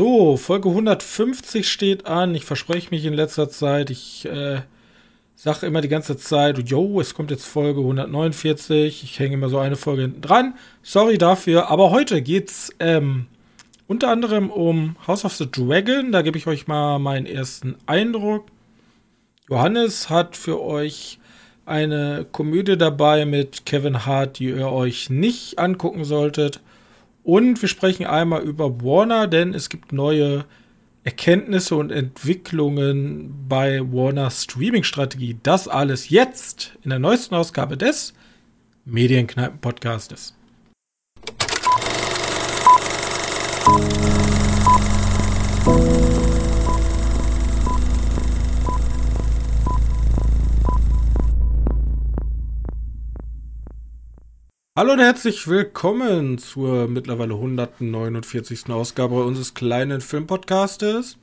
So, Folge 150 steht an. Ich verspreche mich in letzter Zeit. Ich äh, sage immer die ganze Zeit, yo, es kommt jetzt Folge 149. Ich hänge immer so eine Folge hinten dran. Sorry dafür. Aber heute geht's ähm, unter anderem um House of the Dragon. Da gebe ich euch mal meinen ersten Eindruck. Johannes hat für euch eine Komödie dabei mit Kevin Hart, die ihr euch nicht angucken solltet. Und wir sprechen einmal über Warner, denn es gibt neue Erkenntnisse und Entwicklungen bei Warner Streaming-Strategie. Das alles jetzt in der neuesten Ausgabe des Medienkneipen-Podcastes. Hallo und herzlich willkommen zur mittlerweile 149. Ausgabe unseres kleinen Filmpodcastes.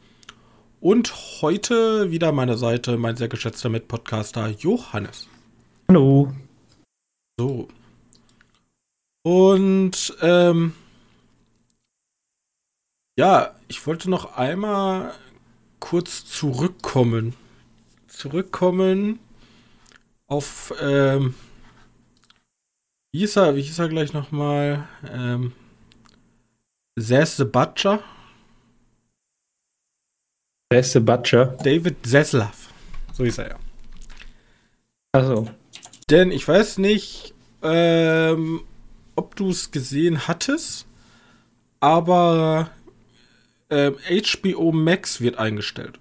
Und heute wieder an meiner Seite mein sehr geschätzter Mitpodcaster Johannes. Hallo. So. Und ähm, ja, ich wollte noch einmal kurz zurückkommen. Zurückkommen auf ähm, wie hieß er, wie hieß er gleich nochmal? Ähm, Zess the Butcher. Zess the Butcher? David Zeslav. So hieß er ja. Also. Denn ich weiß nicht, ähm, ob du es gesehen hattest, aber ähm, HBO Max wird eingestellt.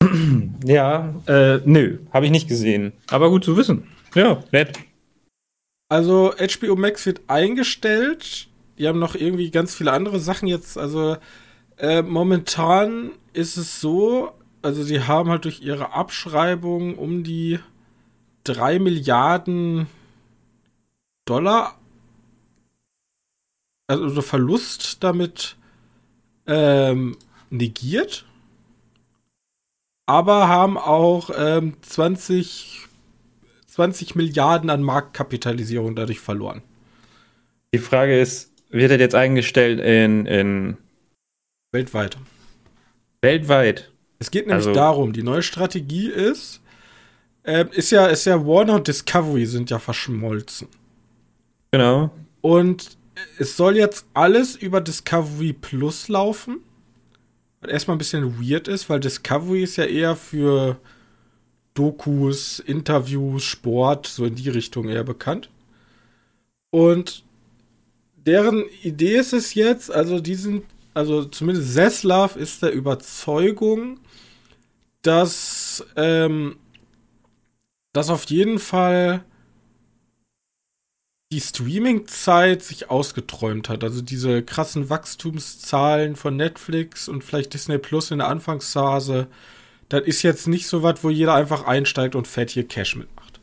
Ja, äh, nö, habe ich nicht gesehen. Aber gut zu wissen. Ja, nett. Also HBO Max wird eingestellt. Die haben noch irgendwie ganz viele andere Sachen jetzt. Also äh, momentan ist es so, also sie haben halt durch ihre Abschreibung um die 3 Milliarden Dollar, also Verlust damit ähm, negiert, aber haben auch ähm, 20 20 Milliarden an Marktkapitalisierung dadurch verloren. Die Frage ist, wird er jetzt eingestellt in, in weltweit? Weltweit. Es geht nämlich also, darum, die neue Strategie ist, äh, ist ja, ist ja Warner und Discovery sind ja verschmolzen. Genau. Und es soll jetzt alles über Discovery Plus laufen. Was erstmal ein bisschen weird ist, weil Discovery ist ja eher für Dokus, Interviews, Sport, so in die Richtung eher bekannt. Und deren Idee ist es jetzt, also diesen, also zumindest Zeslav ist der Überzeugung, dass, ähm, dass auf jeden Fall die Streaming-Zeit sich ausgeträumt hat. Also diese krassen Wachstumszahlen von Netflix und vielleicht Disney Plus in der Anfangsphase das ist jetzt nicht so was, wo jeder einfach einsteigt und fett hier Cash mitmacht.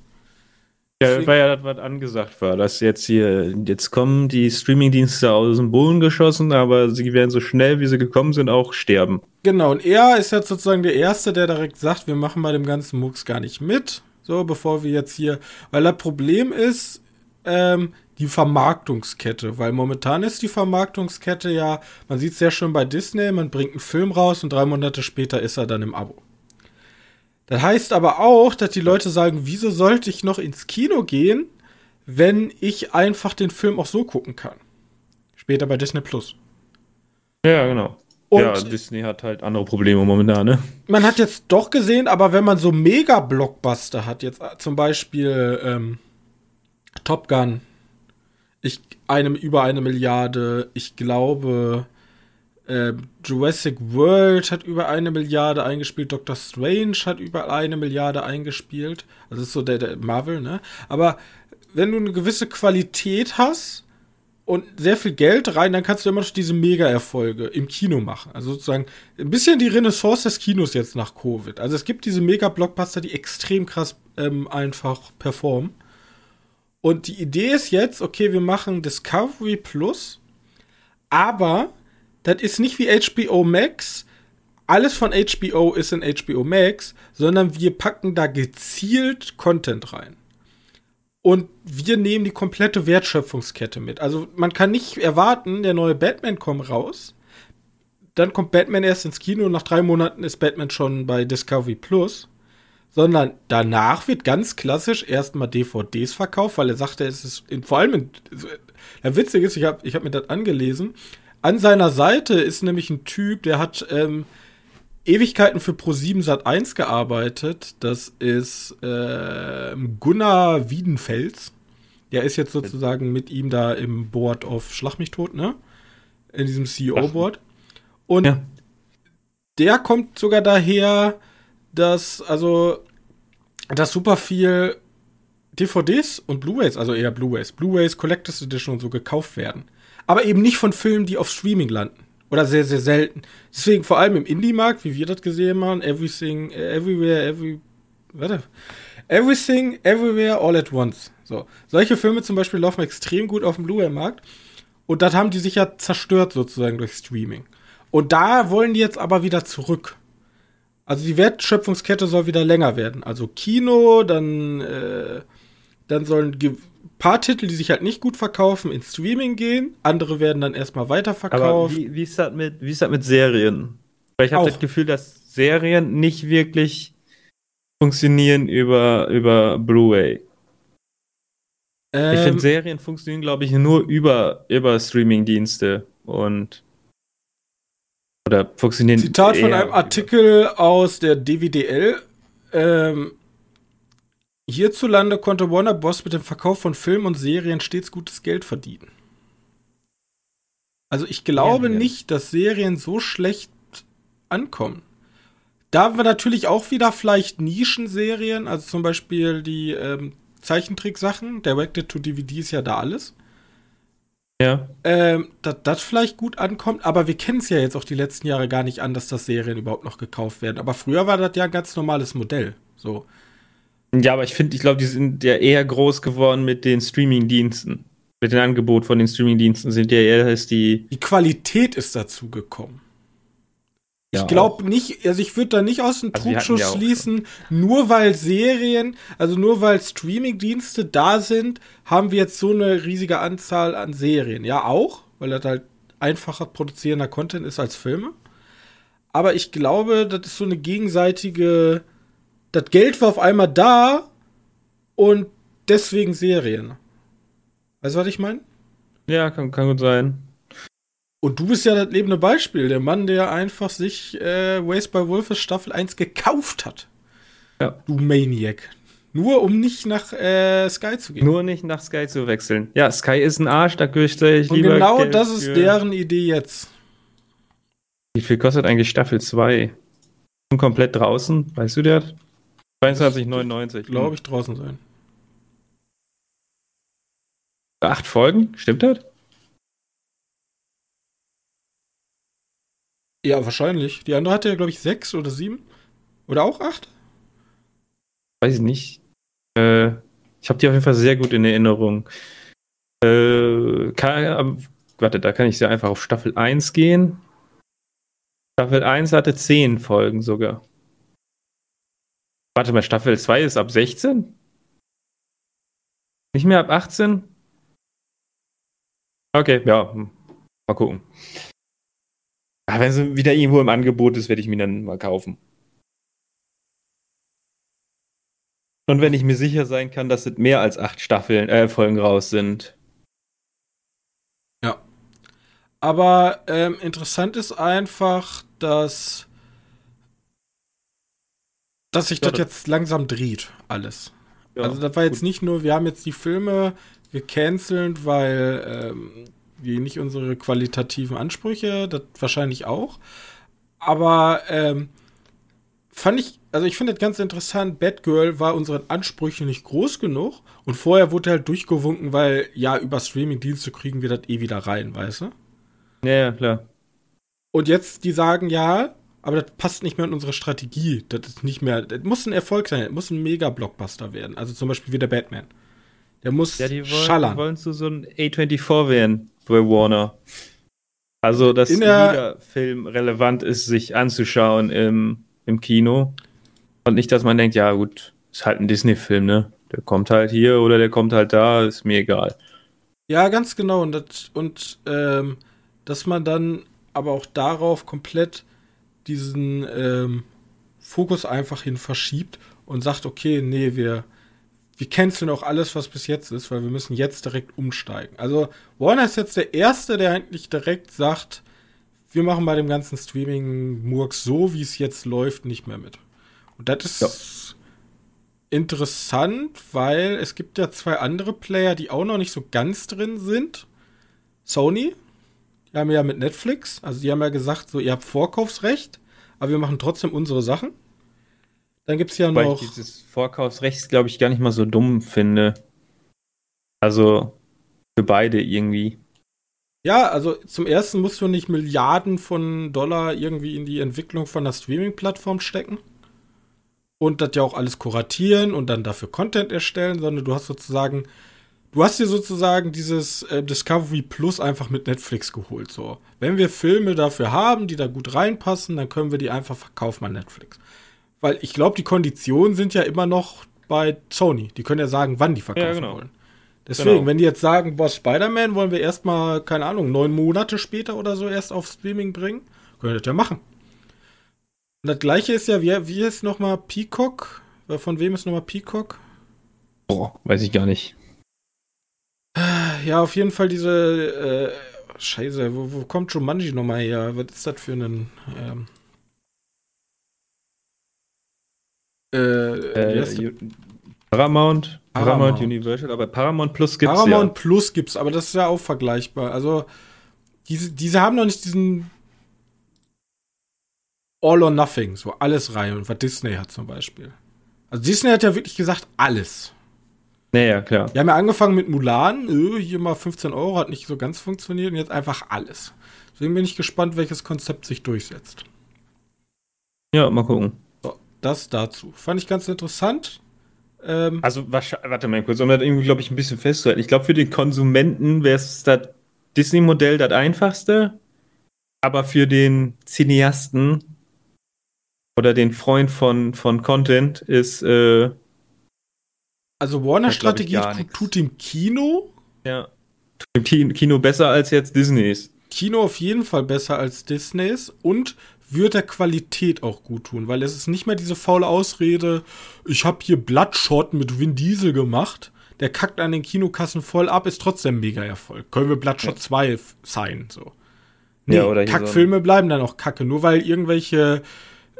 Ja, weil ja das, was angesagt war, dass jetzt hier, jetzt kommen die Streamingdienste aus dem Boden geschossen, aber sie werden so schnell, wie sie gekommen sind, auch sterben. Genau, und er ist jetzt sozusagen der Erste, der direkt sagt, wir machen bei dem ganzen Mux gar nicht mit. So, bevor wir jetzt hier, weil das Problem ist, ähm, die Vermarktungskette, weil momentan ist die Vermarktungskette ja, man sieht es sehr schön bei Disney, man bringt einen Film raus und drei Monate später ist er dann im Abo. Das heißt aber auch, dass die Leute sagen, wieso sollte ich noch ins Kino gehen, wenn ich einfach den Film auch so gucken kann? Später bei Disney Plus. Ja, genau. Und ja, Disney hat halt andere Probleme momentan, ne? Man hat jetzt doch gesehen, aber wenn man so Mega-Blockbuster hat, jetzt zum Beispiel ähm, Top Gun, ich einem über eine Milliarde, ich glaube, äh, Jurassic World hat über eine Milliarde eingespielt, Doctor Strange hat über eine Milliarde eingespielt. Also ist so der, der Marvel, ne? Aber wenn du eine gewisse Qualität hast und sehr viel Geld rein, dann kannst du immer noch diese Mega-Erfolge im Kino machen. Also sozusagen ein bisschen die Renaissance des Kinos jetzt nach Covid. Also es gibt diese Mega-Blockbuster, die extrem krass ähm, einfach performen. Und die Idee ist jetzt, okay, wir machen Discovery Plus, aber das ist nicht wie HBO Max. Alles von HBO ist in HBO Max, sondern wir packen da gezielt Content rein. Und wir nehmen die komplette Wertschöpfungskette mit. Also man kann nicht erwarten, der neue Batman kommt raus. dann kommt Batman erst ins Kino und nach drei Monaten ist Batman schon bei Discovery Plus. Sondern danach wird ganz klassisch erstmal DVDs verkauft, weil er sagte, es ist in, vor allem, in, der witzig ist, ich habe ich hab mir das angelesen. An seiner Seite ist nämlich ein Typ, der hat ähm, Ewigkeiten für Pro7 Sat 1 gearbeitet. Das ist äh, Gunnar Wiedenfels. Der ist jetzt sozusagen mit ihm da im Board auf Schlag mich tot, ne? In diesem CEO-Board. Und ja. der kommt sogar daher, dass, also, dass super viel DVDs und Blu-rays, also eher Blu-rays, Blu-rays, Collectors Edition und so gekauft werden. Aber eben nicht von Filmen, die auf Streaming landen. Oder sehr, sehr selten. Deswegen vor allem im Indie-Markt, wie wir das gesehen haben, Everything, Everywhere, Every. Warte. Everything, Everywhere, All at Once. So. Solche Filme zum Beispiel laufen extrem gut auf dem Blu-ray-Markt. Und das haben die sich ja zerstört sozusagen durch Streaming. Und da wollen die jetzt aber wieder zurück. Also die Wertschöpfungskette soll wieder länger werden. Also Kino, dann, äh, dann sollen paar Titel, die sich halt nicht gut verkaufen, in Streaming gehen. Andere werden dann erstmal weiterverkauft. Aber wie, wie, ist das mit, wie ist das mit Serien? Weil ich habe das Gefühl, dass Serien nicht wirklich funktionieren über, über Blu-ray. Ähm, ich finde, Serien funktionieren, glaube ich, nur über, über Streaming-Dienste und oder funktionieren. Zitat von einem Artikel aus der DWDL. Ähm, hierzulande konnte Warner Bros. mit dem Verkauf von Filmen und Serien stets gutes Geld verdienen. Also ich glaube ja, ja. nicht, dass Serien so schlecht ankommen. Da haben wir natürlich auch wieder vielleicht Nischenserien, also zum Beispiel die ähm, Zeichentricksachen. Directed to DVD ist ja da alles. Ja. Ähm, dass das vielleicht gut ankommt, aber wir kennen es ja jetzt auch die letzten Jahre gar nicht an, dass das Serien überhaupt noch gekauft werden. Aber früher war das ja ein ganz normales Modell. So. Ja, aber ich finde, ich glaube, die sind ja eher groß geworden mit den Streaming-Diensten. Mit dem Angebot von den Streaming-Diensten sind ja eher als die. Die Qualität ist dazu gekommen. Ich glaube nicht, also ich würde da nicht aus dem also Trugschluss ja schließen, nur weil Serien, also nur weil Streaming-Dienste da sind, haben wir jetzt so eine riesige Anzahl an Serien. Ja, auch, weil das halt einfacher produzierender Content ist als Filme. Aber ich glaube, das ist so eine gegenseitige, das Geld war auf einmal da und deswegen Serien. Weißt du, was ich meine? Ja, kann, kann gut sein. Und du bist ja das lebende Beispiel, der Mann, der einfach sich äh, Ways by Wolfes Staffel 1 gekauft hat. Ja. Du Maniac. Nur um nicht nach äh, Sky zu gehen. Nur nicht nach Sky zu wechseln. Ja, Sky ist ein Arsch, da könnte ich lieber. Und genau Geld das ist deren Idee jetzt. Wie viel kostet eigentlich Staffel 2? Komplett draußen, weißt du das? 22,99. Glaube ich, draußen sein. Acht Folgen, stimmt das? Ja, wahrscheinlich. Die andere hatte ja, glaube ich, sechs oder sieben. Oder auch acht? Weiß ich nicht. Äh, ich habe die auf jeden Fall sehr gut in Erinnerung. Äh, kann, warte, da kann ich sehr einfach auf Staffel 1 gehen. Staffel 1 hatte 10 Folgen sogar. Warte mal, Staffel 2 ist ab 16? Nicht mehr ab 18? Okay, ja. Hm. Mal gucken. Ja, wenn es wieder irgendwo im Angebot ist, werde ich mir dann mal kaufen. Und wenn ich mir sicher sein kann, dass es mehr als acht Staffeln, äh, Folgen raus sind. Ja. Aber ähm, interessant ist einfach, dass, dass sich ja, das, jetzt langsam dreht, alles. Ja, also das war jetzt gut. nicht nur, wir haben jetzt die Filme gecancelt, weil ähm, wie nicht unsere qualitativen Ansprüche, das wahrscheinlich auch. Aber ähm, fand ich, also ich finde das ganz interessant, Batgirl war unseren Ansprüchen nicht groß genug und vorher wurde halt durchgewunken, weil ja, über Streaming-Dienste kriegen wir das eh wieder rein, weißt du? Ja, ja, klar. Und jetzt, die sagen ja, aber das passt nicht mehr in unsere Strategie. Das ist nicht mehr, das muss ein Erfolg sein, das muss ein Mega-Blockbuster werden. Also zum Beispiel wie der Batman. Der muss ja, die wollen, schallern. Wollen zu so ein A24 werden bei Warner. Also, dass jeder Film relevant ist, sich anzuschauen im, im Kino. Und nicht, dass man denkt, ja gut, ist halt ein Disney-Film, ne? Der kommt halt hier oder der kommt halt da, ist mir egal. Ja, ganz genau. Und, das, und ähm, dass man dann aber auch darauf komplett diesen ähm, Fokus einfach hin verschiebt und sagt, okay, nee, wir, wir canceln auch alles, was bis jetzt ist, weil wir müssen jetzt direkt umsteigen. Also Warner ist jetzt der Erste, der eigentlich direkt sagt, wir machen bei dem ganzen Streaming-Murks so, wie es jetzt läuft, nicht mehr mit. Und das ist ja. interessant, weil es gibt ja zwei andere Player, die auch noch nicht so ganz drin sind. Sony, die haben ja mit Netflix, also die haben ja gesagt, so ihr habt Vorkaufsrecht, aber wir machen trotzdem unsere Sachen. Dann gibt es ja Wobei noch. Ich dieses Vorkaufsrecht, glaube ich, gar nicht mal so dumm finde. Also für beide irgendwie. Ja, also zum ersten musst du nicht Milliarden von Dollar irgendwie in die Entwicklung von einer Streaming-Plattform stecken und das ja auch alles kuratieren und dann dafür Content erstellen, sondern du hast sozusagen, du hast dir sozusagen dieses äh, Discovery Plus einfach mit Netflix geholt. So, wenn wir Filme dafür haben, die da gut reinpassen, dann können wir die einfach verkaufen an Netflix. Weil ich glaube, die Konditionen sind ja immer noch bei Sony. Die können ja sagen, wann die verkaufen ja, genau. wollen. Deswegen, genau. wenn die jetzt sagen, boah, Spider-Man wollen wir erstmal, keine Ahnung, neun Monate später oder so erst auf Streaming bringen, können wir das ja machen. Und das gleiche ist ja, wie, wie ist nochmal Peacock? Von wem ist nochmal Peacock? Boah, weiß ich gar nicht. Ja, auf jeden Fall diese, äh, Scheiße, wo, wo kommt Jumanji nochmal her? Was ist das für ein, ähm, äh, äh, Paramount, Paramount, Universal, aber Paramount Plus gibt's Paramount ja. Plus gibt's, aber das ist ja auch vergleichbar. Also diese, diese haben noch nicht diesen All or Nothing, so alles rein und was Disney hat zum Beispiel. Also Disney hat ja wirklich gesagt alles. Naja, klar. Wir haben ja angefangen mit Mulan, hier mal 15 Euro, hat nicht so ganz funktioniert und jetzt einfach alles. Deswegen bin ich gespannt, welches Konzept sich durchsetzt. Ja, mal gucken. So, das dazu. Fand ich ganz interessant. Ähm, also, warte mal kurz, um das irgendwie, glaube ich, ein bisschen festzuhalten. Ich glaube, für den Konsumenten wäre es das Disney-Modell das einfachste, aber für den Cineasten oder den Freund von, von Content ist. Äh, also Warner-Strategie tut, tut dem Kino. Ja. Tut dem Kino besser als jetzt Disneys. Kino auf jeden Fall besser als Disneys und wird der Qualität auch gut tun, weil es ist nicht mehr diese faule Ausrede, ich habe hier Bloodshot mit Vin Diesel gemacht, der kackt an den Kinokassen voll ab, ist trotzdem mega Erfolg. Können wir Bloodshot ja. 2 sein, so. Nee, ja, oder Kackfilme so bleiben dann auch kacke, nur weil irgendwelche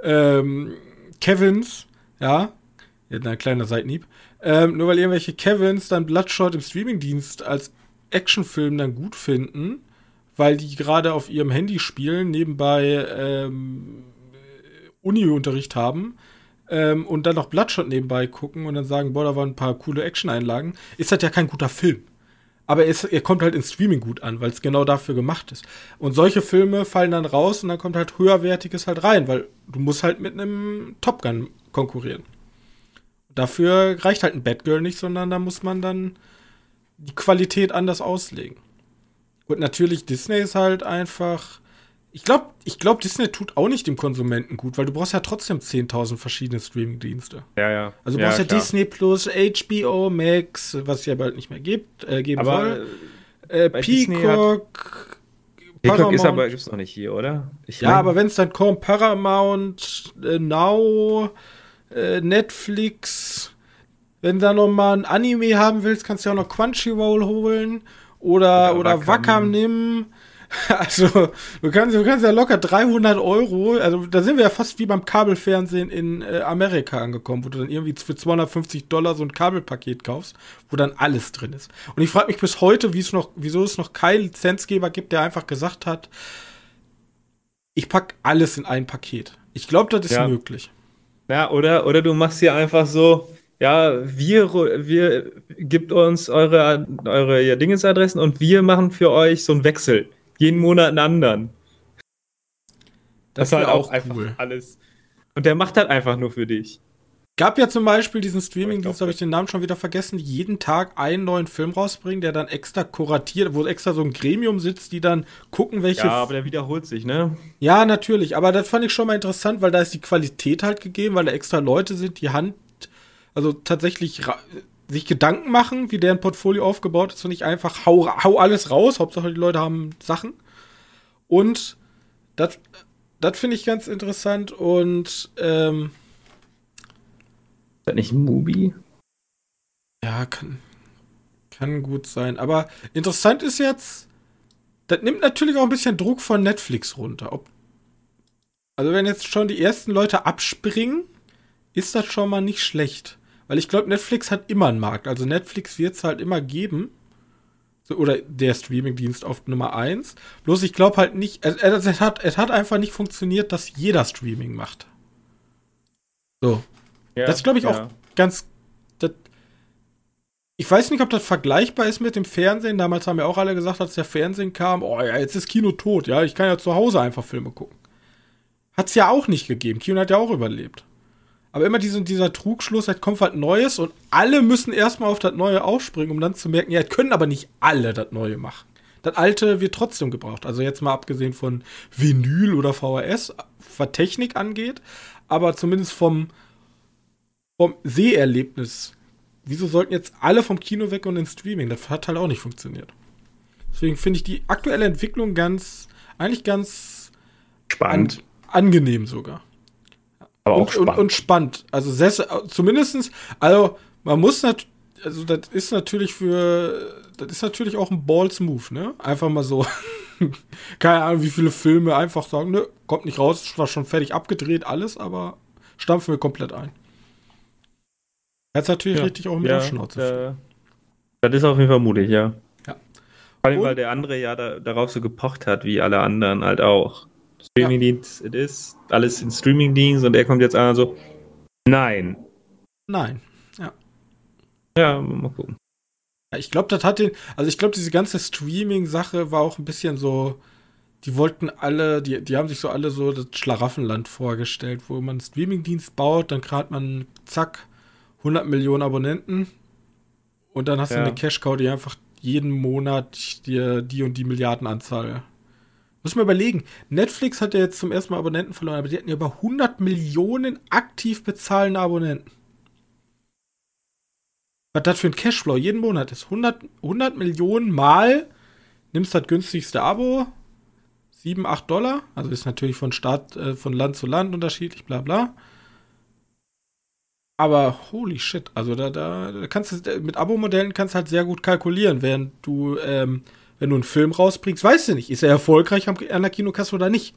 ähm, Kevins, ja, ein kleiner Seitenhieb, ähm, nur weil irgendwelche Kevins dann Bloodshot im Streamingdienst als Actionfilm dann gut finden, weil die gerade auf ihrem Handy spielen, nebenbei ähm, Uni-Unterricht haben ähm, und dann noch Bloodshot nebenbei gucken und dann sagen, boah, da waren ein paar coole Action-Einlagen, ist das ja kein guter Film. Aber es, er kommt halt ins Streaming gut an, weil es genau dafür gemacht ist. Und solche Filme fallen dann raus und dann kommt halt höherwertiges halt rein, weil du musst halt mit einem Top Gun konkurrieren. Dafür reicht halt ein Batgirl nicht, sondern da muss man dann die Qualität anders auslegen. Und natürlich, Disney ist halt einfach. Ich glaube, ich glaub, Disney tut auch nicht dem Konsumenten gut, weil du brauchst ja trotzdem 10.000 verschiedene Streaming-Dienste. Ja, ja. Also du brauchst ja, ja Disney Plus, HBO Max, was es ja bald nicht mehr gibt, äh, geben aber, soll. Äh, Peacock. Peacock ist aber gibt's noch nicht hier, oder? Ich ja, mein, aber wenn es dann kommt, Paramount, äh, Now, äh, Netflix. Wenn du da noch mal ein Anime haben willst, kannst du ja auch noch Crunchyroll holen. Oder, oder, oder Wacom nimm. Also, du kannst, du kannst ja locker 300 Euro, also da sind wir ja fast wie beim Kabelfernsehen in äh, Amerika angekommen, wo du dann irgendwie für 250 Dollar so ein Kabelpaket kaufst, wo dann alles drin ist. Und ich frage mich bis heute, noch, wieso es noch keinen Lizenzgeber gibt, der einfach gesagt hat, ich pack alles in ein Paket. Ich glaube, das ist ja. möglich. Ja, oder, oder du machst hier einfach so, ja, wir, wir gibt uns eure, eure ja, Dingesadressen und wir machen für euch so einen Wechsel. Jeden Monat einen anderen. Das, das ist halt auch, cool. alles. Und der macht halt einfach nur für dich. Gab ja zum Beispiel diesen Streaming-Dienst, habe ich den Namen schon wieder vergessen, jeden Tag einen neuen Film rausbringen, der dann extra kuratiert, wo extra so ein Gremium sitzt, die dann gucken, welche. Ja, aber der wiederholt sich, ne? Ja, natürlich. Aber das fand ich schon mal interessant, weil da ist die Qualität halt gegeben, weil da extra Leute sind, die Hand also tatsächlich sich Gedanken machen, wie deren Portfolio aufgebaut ist und nicht einfach hau, hau alles raus. Hauptsache die Leute haben Sachen. Und das, das finde ich ganz interessant und ähm, das nicht Movie? Ja, kann, kann gut sein. Aber interessant ist jetzt, das nimmt natürlich auch ein bisschen Druck von Netflix runter. Ob, also wenn jetzt schon die ersten Leute abspringen, ist das schon mal nicht schlecht. Weil ich glaube, Netflix hat immer einen Markt. Also Netflix wird es halt immer geben. Oder der Streamingdienst auf Nummer 1. Bloß ich glaube halt nicht, es, es, hat, es hat einfach nicht funktioniert, dass jeder Streaming macht. So. Ja, das glaube ich ja. auch ganz. Das, ich weiß nicht, ob das vergleichbar ist mit dem Fernsehen. Damals haben ja auch alle gesagt, als der Fernsehen kam, oh ja, jetzt ist Kino tot, ja, ich kann ja zu Hause einfach Filme gucken. Hat es ja auch nicht gegeben. Kino hat ja auch überlebt. Aber immer diesen, dieser Trugschluss, es kommt was Neues und alle müssen erstmal auf das Neue aufspringen, um dann zu merken, ja, können aber nicht alle das Neue machen. Das Alte wird trotzdem gebraucht. Also jetzt mal abgesehen von Vinyl oder VHS, was Technik angeht, aber zumindest vom, vom Seherlebnis. Wieso sollten jetzt alle vom Kino weg und ins Streaming? Das hat halt auch nicht funktioniert. Deswegen finde ich die aktuelle Entwicklung ganz, eigentlich ganz spannend. An, angenehm sogar. Aber und, auch spannend. Und, und spannend. Also sehr, zumindestens, also man muss natürlich, also das ist natürlich für, das ist natürlich auch ein Balls Move, ne? Einfach mal so, keine Ahnung, wie viele Filme einfach sagen, ne, kommt nicht raus, war schon fertig abgedreht, alles, aber stampfen wir komplett ein. Jetzt natürlich ja, richtig auch mit ja, der Schnauze. Das ist auf jeden Fall mutig, ja. Ja. Vor allem, weil der andere ja da, darauf so gepocht hat, wie alle anderen halt auch. Streamingdienst, ja. it is, alles in Streamingdienst und er kommt jetzt an so, nein. Nein, ja. Ja, mal gucken. Ja, ich glaube, das hat den, also ich glaube, diese ganze Streaming-Sache war auch ein bisschen so, die wollten alle, die, die haben sich so alle so das Schlaraffenland vorgestellt, wo man einen Streamingdienst baut, dann hat man zack 100 Millionen Abonnenten und dann hast ja. du eine Cash-Cow, die einfach jeden Monat dir die und die Milliardenanzahl muss man überlegen, Netflix hat ja jetzt zum ersten Mal Abonnenten verloren, aber die hatten ja über 100 Millionen aktiv bezahlende Abonnenten. Was das für ein Cashflow jeden Monat ist. 100, 100 Millionen mal nimmst das günstigste Abo, 7, 8 Dollar. Also ist natürlich von Staat, äh, von Land zu Land unterschiedlich, bla bla. Aber holy shit, also da, da, da kannst du mit Abo-Modellen kannst du halt sehr gut kalkulieren, während du ähm, wenn du einen Film rausbringst, weißt du nicht, ist er erfolgreich an der Kinokasse oder nicht.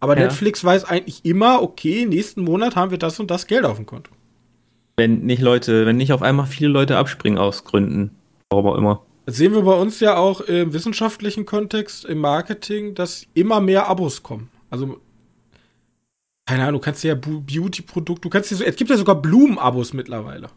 Aber ja. Netflix weiß eigentlich immer, okay, nächsten Monat haben wir das und das Geld auf dem Konto. Wenn nicht Leute, wenn nicht auf einmal viele Leute abspringen aus Gründen, warum auch immer. Das sehen wir bei uns ja auch im wissenschaftlichen Kontext, im Marketing, dass immer mehr Abos kommen. Also, keine Ahnung, du kannst ja Beauty-Produkte, du kannst dir so, es gibt ja sogar Blumen-Abos mittlerweile.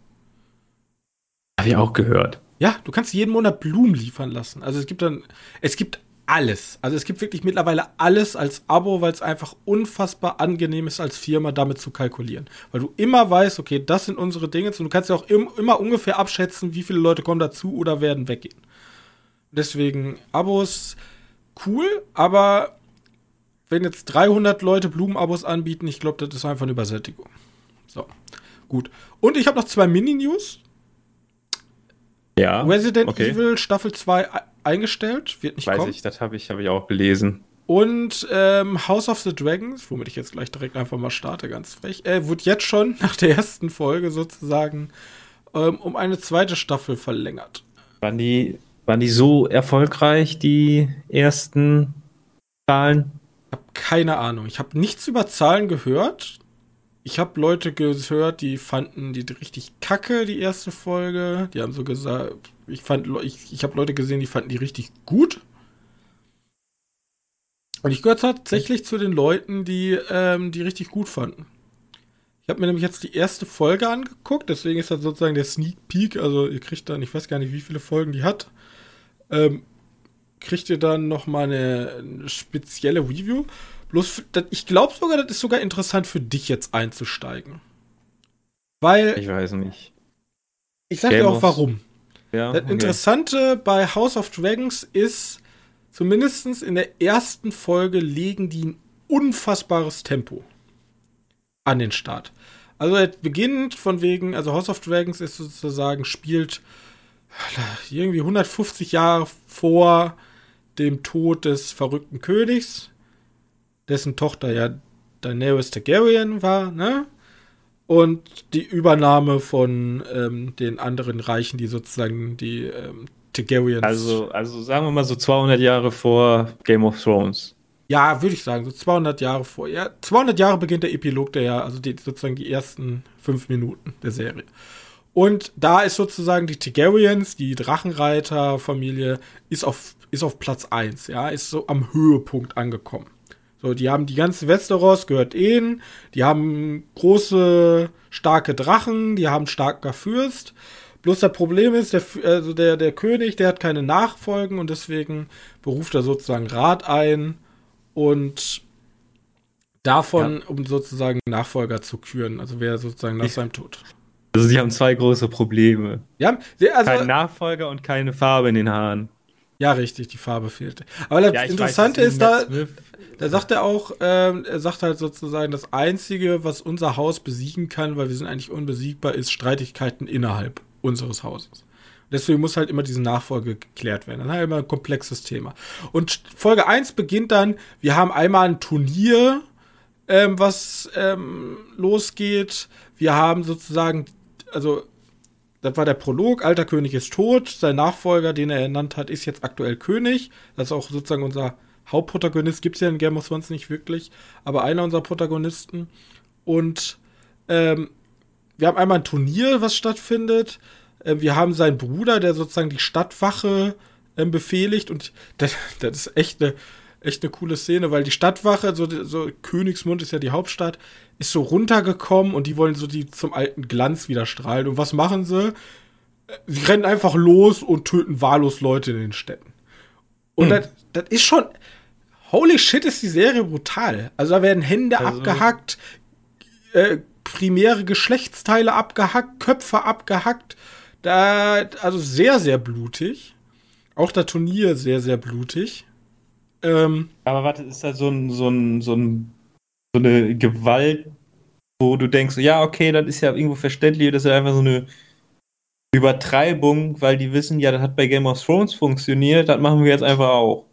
Habe ich auch gehört. Ja, du kannst jeden Monat Blumen liefern lassen. Also es gibt dann, es gibt alles. Also es gibt wirklich mittlerweile alles als Abo, weil es einfach unfassbar angenehm ist, als Firma damit zu kalkulieren. Weil du immer weißt, okay, das sind unsere Dinge und du kannst ja auch im, immer ungefähr abschätzen, wie viele Leute kommen dazu oder werden weggehen. Deswegen Abos cool, aber wenn jetzt 300 Leute Blumenabos anbieten, ich glaube, das ist einfach eine Übersättigung. So, gut. Und ich habe noch zwei Mini-News. Ja. Resident okay. Evil Staffel 2 eingestellt, wird nicht Weiß kommen. ich, das habe ich, hab ich auch gelesen. Und ähm, House of the Dragons, womit ich jetzt gleich direkt einfach mal starte, ganz frech, äh, wird jetzt schon nach der ersten Folge sozusagen ähm, um eine zweite Staffel verlängert. Waren die, waren die so erfolgreich, die ersten Zahlen? Habe keine Ahnung. Ich habe nichts über Zahlen gehört ich habe Leute gehört, die fanden die richtig kacke, die erste Folge. Die haben so gesagt, ich ich, ich habe Leute gesehen, die fanden die richtig gut. Und ich gehöre tatsächlich zu den Leuten, die ähm, die richtig gut fanden. Ich habe mir nämlich jetzt die erste Folge angeguckt, deswegen ist das sozusagen der Sneak Peek. Also ihr kriegt dann, ich weiß gar nicht, wie viele Folgen die hat. Ähm, kriegt ihr dann noch mal eine, eine spezielle Review. Bloß, ich glaube sogar, das ist sogar interessant für dich jetzt einzusteigen. Weil. Ich weiß nicht. Ich sag dir auch warum. Ja, das okay. Interessante bei House of Dragons ist, zumindest in der ersten Folge legen die ein unfassbares Tempo an den Start. Also es beginnt von wegen, also House of Dragons ist sozusagen, spielt irgendwie 150 Jahre vor dem Tod des verrückten Königs dessen Tochter ja Daenerys Targaryen war, ne? Und die Übernahme von ähm, den anderen Reichen, die sozusagen die ähm, Targaryens. Also, also sagen wir mal so 200 Jahre vor Game of Thrones. Ja, würde ich sagen, so 200 Jahre vor. Ja, 200 Jahre beginnt der Epilog der ja, also die, sozusagen die ersten fünf Minuten der Serie. Und da ist sozusagen die Targaryens, die Drachenreiter-Familie, ist auf, ist auf Platz 1, ja, ist so am Höhepunkt angekommen. So, die haben die ganze Westeros, gehört ihnen, die haben große, starke Drachen, die haben starker Fürst. Bloß das Problem ist, der, also der, der König, der hat keine Nachfolgen und deswegen beruft er sozusagen Rat ein und davon, ja. um sozusagen Nachfolger zu küren, also wer sozusagen nach seinem Tod. Also sie haben zwei große Probleme. Ja, also, Kein Nachfolger und keine Farbe in den Haaren. Ja, richtig, die Farbe fehlte. Aber das ja, Interessante weiß, ist da, da sagt er auch, ähm, er sagt halt sozusagen, das Einzige, was unser Haus besiegen kann, weil wir sind eigentlich unbesiegbar, ist Streitigkeiten innerhalb unseres Hauses. Deswegen muss halt immer diese Nachfolge geklärt werden. Das ist halt immer ein komplexes Thema. Und Folge 1 beginnt dann, wir haben einmal ein Turnier, ähm, was ähm, losgeht. Wir haben sozusagen, also das war der Prolog, alter König ist tot, sein Nachfolger, den er ernannt hat, ist jetzt aktuell König. Das ist auch sozusagen unser Hauptprotagonist, gibt es ja in Game of Thrones nicht wirklich, aber einer unserer Protagonisten. Und ähm, wir haben einmal ein Turnier, was stattfindet. Äh, wir haben seinen Bruder, der sozusagen die Stadtwache äh, befehligt. Und das, das ist echt eine, echt eine coole Szene, weil die Stadtwache, so, so Königsmund ist ja die Hauptstadt, ist so runtergekommen und die wollen so die zum alten Glanz wieder strahlen. Und was machen sie? Sie rennen einfach los und töten wahllos Leute in den Städten. Und hm. das, das ist schon. Holy shit, ist die Serie brutal. Also da werden Hände also. abgehackt, äh, primäre Geschlechtsteile abgehackt, Köpfe abgehackt. Da, also sehr, sehr blutig. Auch das Turnier sehr, sehr blutig. Ähm, Aber warte, ist da so ein, so ein, so ein, so eine Gewalt, wo du denkst, ja, okay, das ist ja irgendwo verständlich, das ist ja einfach so eine Übertreibung, weil die wissen, ja, das hat bei Game of Thrones funktioniert, das machen wir jetzt einfach auch.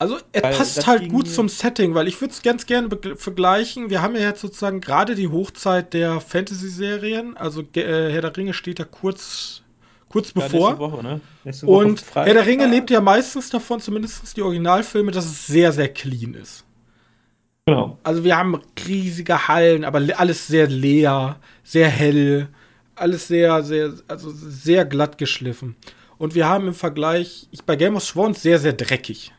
Also er weil passt halt gut zum Setting, weil ich würde es ganz gerne vergleichen. Wir haben ja jetzt sozusagen gerade die Hochzeit der Fantasy-Serien. Also äh, Herr der Ringe steht da kurz, kurz ja, bevor. Woche, ne? Woche Und Herr der Ringe lebt ja meistens davon, zumindest die Originalfilme, dass es sehr, sehr clean ist. Genau. Also wir haben riesige Hallen, aber alles sehr leer, sehr hell, alles sehr, sehr, also sehr glatt geschliffen. Und wir haben im Vergleich, ich, bei Game of Thrones sehr, sehr dreckig.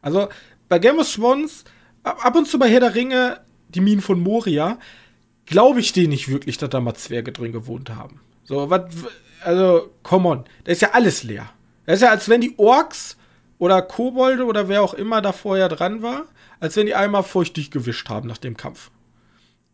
Also bei Game of Thrones, ab und zu bei Herr der Ringe, die Minen von Moria, glaube ich denen nicht wirklich, dass da mal Zwerge drin gewohnt haben. So, was, also, come on. Da ist ja alles leer. Das ist ja, als wenn die Orks oder Kobolde oder wer auch immer da vorher dran war, als wenn die einmal feuchtig gewischt haben nach dem Kampf.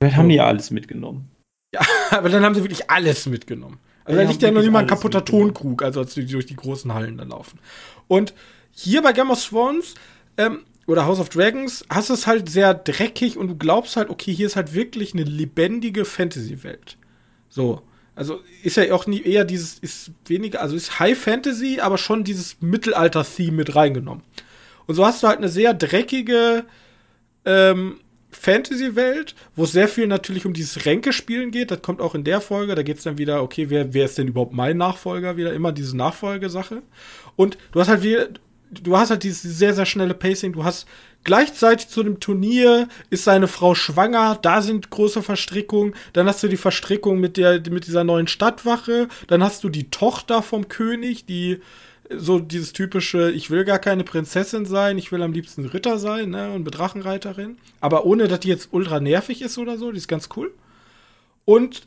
Vielleicht haben die ja alles mitgenommen. Ja, aber dann haben sie wirklich alles mitgenommen. Also da liegt ja noch mal ein kaputter Tonkrug, also als die durch die großen Hallen dann laufen. Und hier bei Game of Thrones ähm, oder House of Dragons hast du es halt sehr dreckig und du glaubst halt, okay, hier ist halt wirklich eine lebendige Fantasy-Welt. So. Also ist ja auch nie eher dieses, ist weniger, also ist High Fantasy, aber schon dieses Mittelalter-Theme mit reingenommen. Und so hast du halt eine sehr dreckige ähm, Fantasy-Welt, wo es sehr viel natürlich um dieses Ränkespielen geht. Das kommt auch in der Folge. Da geht es dann wieder, okay, wer, wer ist denn überhaupt mein Nachfolger? Wieder immer diese Nachfolgesache. Und du hast halt wieder, du hast halt dieses sehr, sehr schnelle Pacing. Du hast gleichzeitig zu dem Turnier ist seine Frau schwanger, da sind große Verstrickungen. Dann hast du die Verstrickung mit, der, mit dieser neuen Stadtwache. Dann hast du die Tochter vom König, die so dieses typische, ich will gar keine Prinzessin sein, ich will am liebsten Ritter sein, ne, und Drachenreiterin. Aber ohne, dass die jetzt ultra nervig ist oder so, die ist ganz cool. Und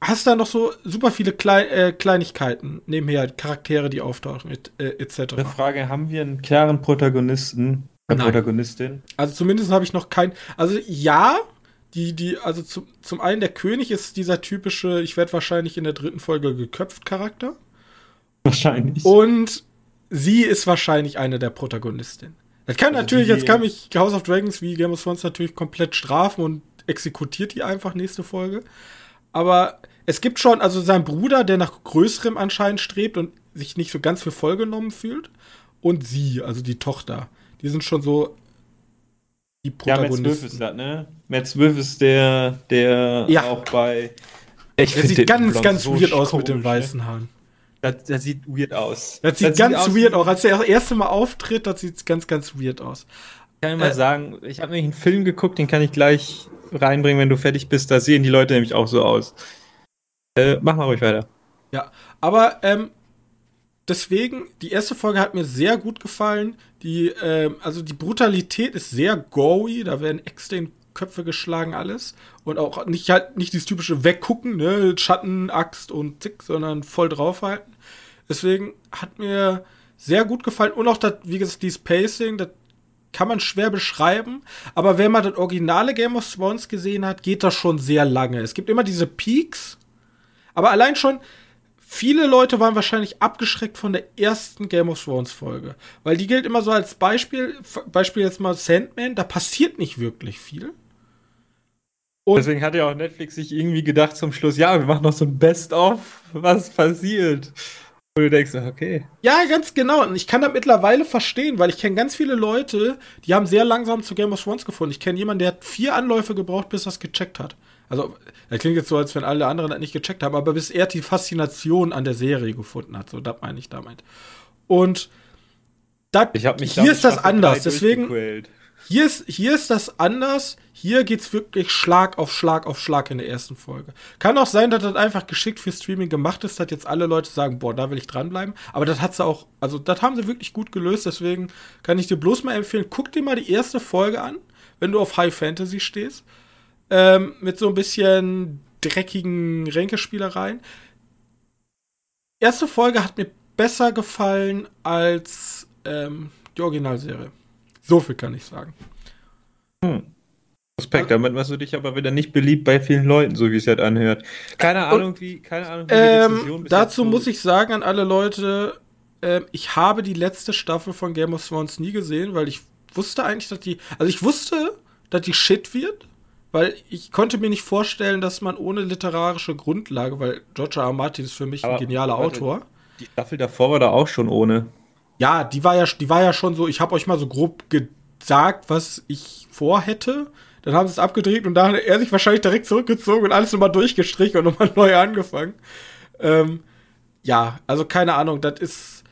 hast da noch so super viele Klei äh, Kleinigkeiten nebenher, Charaktere, die auftauchen, äh, etc. Eine Frage, haben wir einen klaren Protagonisten? Eine Protagonistin? Also zumindest habe ich noch keinen. Also ja, die, die, also zu, zum einen der König ist dieser typische, ich werde wahrscheinlich in der dritten Folge geköpft Charakter. Wahrscheinlich. Und sie ist wahrscheinlich eine der Protagonistinnen. Das kann also natürlich, jetzt kann mich House of Dragons wie Game of Thrones natürlich komplett strafen und exekutiert die einfach nächste Folge. Aber es gibt schon, also sein Bruder, der nach Größerem anscheinend strebt und sich nicht so ganz für vollgenommen fühlt. Und sie, also die Tochter. Die sind schon so. die Protagonisten. Ja, Matt Smith ist das, ne? Matt Smith ist der, der ja. auch bei. Ich der sieht ganz, ganz so weird aus mit den ne? weißen Haaren. Das, das, sieht weird aus. Das sieht das ganz sieht weird aus. Als er das erste Mal auftritt, das sieht ganz, ganz weird aus. Kann ich mal äh, sagen, ich habe nämlich einen Film geguckt, den kann ich gleich reinbringen, wenn du fertig bist. Da sehen die Leute nämlich auch so aus. Äh, mach mal ruhig weiter. Ja, aber ähm, deswegen, die erste Folge hat mir sehr gut gefallen. Die, ähm, also die Brutalität ist sehr gory, da werden extrem Köpfe geschlagen, alles. Und auch nicht halt nicht dieses typische Weggucken, ne, Schatten, Axt und Zick, sondern voll draufhalten. Deswegen hat mir sehr gut gefallen. Und auch das, wie gesagt, dieses Pacing, das kann man schwer beschreiben. Aber wenn man das originale Game of Thrones gesehen hat, geht das schon sehr lange. Es gibt immer diese Peaks. Aber allein schon, viele Leute waren wahrscheinlich abgeschreckt von der ersten Game of Thrones Folge. Weil die gilt immer so als Beispiel, Beispiel jetzt mal Sandman, da passiert nicht wirklich viel. Und Deswegen hat ja auch Netflix sich irgendwie gedacht zum Schluss, ja, wir machen noch so ein Best-of, was passiert. Und du denkst, okay. Ja, ganz genau. Und ich kann das mittlerweile verstehen, weil ich kenne ganz viele Leute, die haben sehr langsam zu Game of Thrones gefunden. Ich kenne jemanden, der hat vier Anläufe gebraucht, bis er es gecheckt hat. Also, das klingt jetzt so, als wenn alle anderen das nicht gecheckt haben, aber bis er die Faszination an der Serie gefunden hat. So, das meine ich damit. Und dat, hier ist das anders. Deswegen, hier ist, hier ist das anders. Hier geht's wirklich Schlag auf Schlag auf Schlag in der ersten Folge. Kann auch sein, dass das einfach geschickt für Streaming gemacht ist, dass jetzt alle Leute sagen, boah, da will ich dranbleiben. Aber das hat sie auch, also das haben sie wirklich gut gelöst. Deswegen kann ich dir bloß mal empfehlen, guck dir mal die erste Folge an, wenn du auf High Fantasy stehst ähm, mit so ein bisschen dreckigen Ränkespielereien. Erste Folge hat mir besser gefallen als ähm, die Originalserie. So viel kann ich sagen. Hm. Respekt, damit machst du dich aber wieder nicht beliebt bei vielen Leuten, so wie es halt anhört. Keine Ahnung, Und, wie, keine Ahnung, wie ähm, Dazu muss ich sagen an alle Leute, äh, ich habe die letzte Staffel von Game of Thrones nie gesehen, weil ich wusste eigentlich, dass die, also ich wusste, dass die Shit wird, weil ich konnte mir nicht vorstellen, dass man ohne literarische Grundlage, weil George R. R. Martin ist für mich Aber, ein genialer warte, Autor. Die Staffel davor war da auch schon ohne. Ja, die war ja, die war ja schon so, ich habe euch mal so grob gesagt, was ich vorhätte. Dann haben sie es abgedreht und da hat er sich wahrscheinlich direkt zurückgezogen und alles nochmal durchgestrichen und nochmal neu angefangen. Ähm, ja, also keine Ahnung, das ist,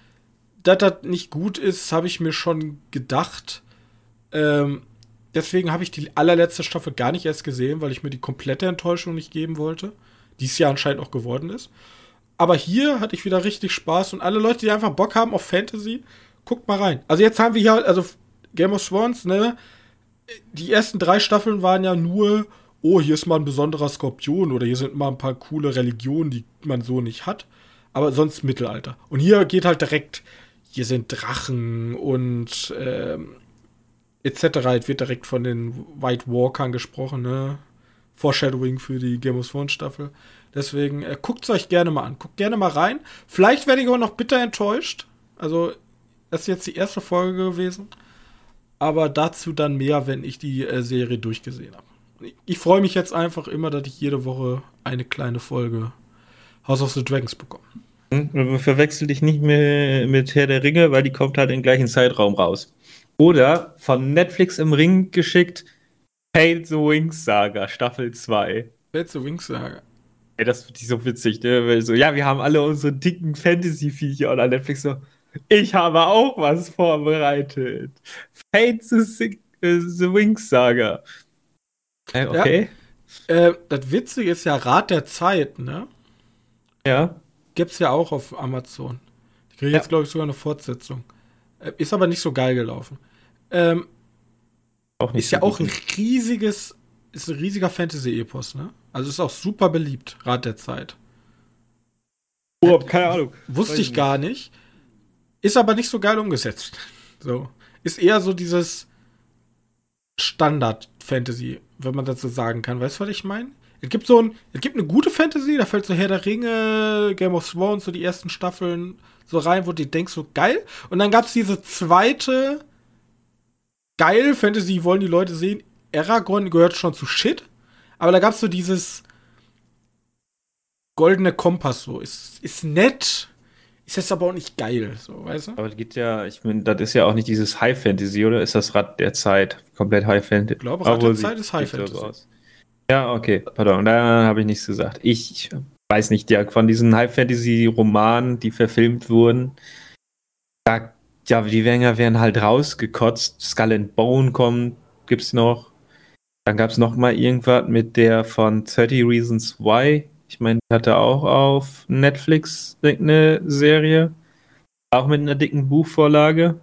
dass das nicht gut ist, habe ich mir schon gedacht. Ähm, Deswegen habe ich die allerletzte Staffel gar nicht erst gesehen, weil ich mir die komplette Enttäuschung nicht geben wollte, die es ja anscheinend auch geworden ist. Aber hier hatte ich wieder richtig Spaß und alle Leute, die einfach Bock haben auf Fantasy, guckt mal rein. Also jetzt haben wir hier, also Game of Thrones, ne? Die ersten drei Staffeln waren ja nur, oh, hier ist mal ein besonderer Skorpion oder hier sind mal ein paar coole Religionen, die man so nicht hat. Aber sonst Mittelalter. Und hier geht halt direkt, hier sind Drachen und ähm, etc. Es wird direkt von den White Walkern gesprochen, ne? Foreshadowing für die Game of Thrones Staffel. Deswegen äh, guckt es euch gerne mal an. Guckt gerne mal rein. Vielleicht werde ich auch noch bitter enttäuscht. Also, das ist jetzt die erste Folge gewesen. Aber dazu dann mehr, wenn ich die äh, Serie durchgesehen habe. Ich, ich freue mich jetzt einfach immer, dass ich jede Woche eine kleine Folge House of the Dragons bekomme. Hm? Verwechsel dich nicht mehr mit Herr der Ringe, weil die kommt halt im gleichen Zeitraum raus. Oder von Netflix im Ring geschickt, Fate the Wings Saga, Staffel 2. Fate the Wings Saga. Ey, das finde ich so witzig, ne? Weil so, ja, wir haben alle unsere dicken Fantasy-Viecher und an Netflix so, ich habe auch was vorbereitet. Fate the, äh, the Wings Saga. Äh, okay. Ja, äh, das Witzige ist ja Rat der Zeit, ne? Ja. Gibt's ja auch auf Amazon. Ich kriege jetzt, ja. glaube ich, sogar eine Fortsetzung. Äh, ist aber nicht so geil gelaufen. Ähm, ist so ja auch ein riesiges, ist ein riesiger Fantasy-Epos, ne? Also ist auch super beliebt, Rat der Zeit. Oh, keine Ahnung. Wusste ich gar nicht. Ist aber nicht so geil umgesetzt. So. Ist eher so dieses Standard-Fantasy, wenn man das so sagen kann. Weißt du, was ich meine? Es gibt so ein, es gibt eine gute Fantasy, da fällt so Herr der Ringe, Game of Thrones, so die ersten Staffeln so rein, wo du denkst, so geil. Und dann gab es diese zweite geil Fantasy, wollen die Leute sehen. Aragorn gehört schon zu Shit. Aber da gab es so dieses goldene Kompass, so. Ist, ist nett, ist jetzt aber auch nicht geil, so, weißt du? Aber das geht ja, ich meine, das ist ja auch nicht dieses High Fantasy, oder? Ist das Rad der Zeit komplett High Fantasy? Ich glaube, Rad der Zeit ist High Fantasy. So ja, okay, pardon, da habe ich nichts gesagt. Ich weiß nicht, ja, von diesen High Fantasy Romanen, die verfilmt wurden, da, ja, die werden halt rausgekotzt. Skull and Bone kommt, gibt's noch. Dann gab's noch mal irgendwas mit der von 30 Reasons Why ich meine, die hatte auch auf Netflix eine Serie. Auch mit einer dicken Buchvorlage.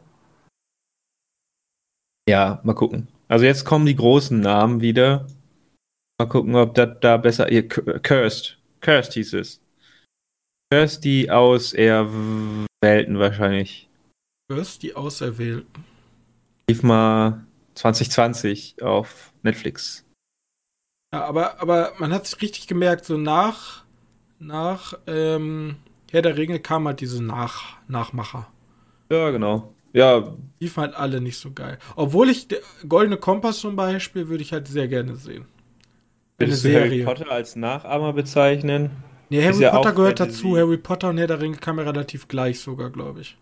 Ja, mal gucken. Also jetzt kommen die großen Namen wieder. Mal gucken, ob das da besser. Hier, Cursed. Cursed hieß es. Cursed die Auserwählten wahrscheinlich. Cursed die Auserwählten. Lief mal 2020 auf Netflix. Ja, aber, aber man hat sich richtig gemerkt, so nach, nach ähm, Herr der Ringe kam halt diese nach Nachmacher. Ja, genau. Ja. Die fand alle nicht so geil. Obwohl ich Goldene Kompass zum Beispiel würde ich halt sehr gerne sehen. Würdest du Harry Potter als Nachahmer bezeichnen? Nee, Harry Potter gehört dazu. Harry Potter und Herr der Ringe kamen ja relativ gleich sogar, glaube ich.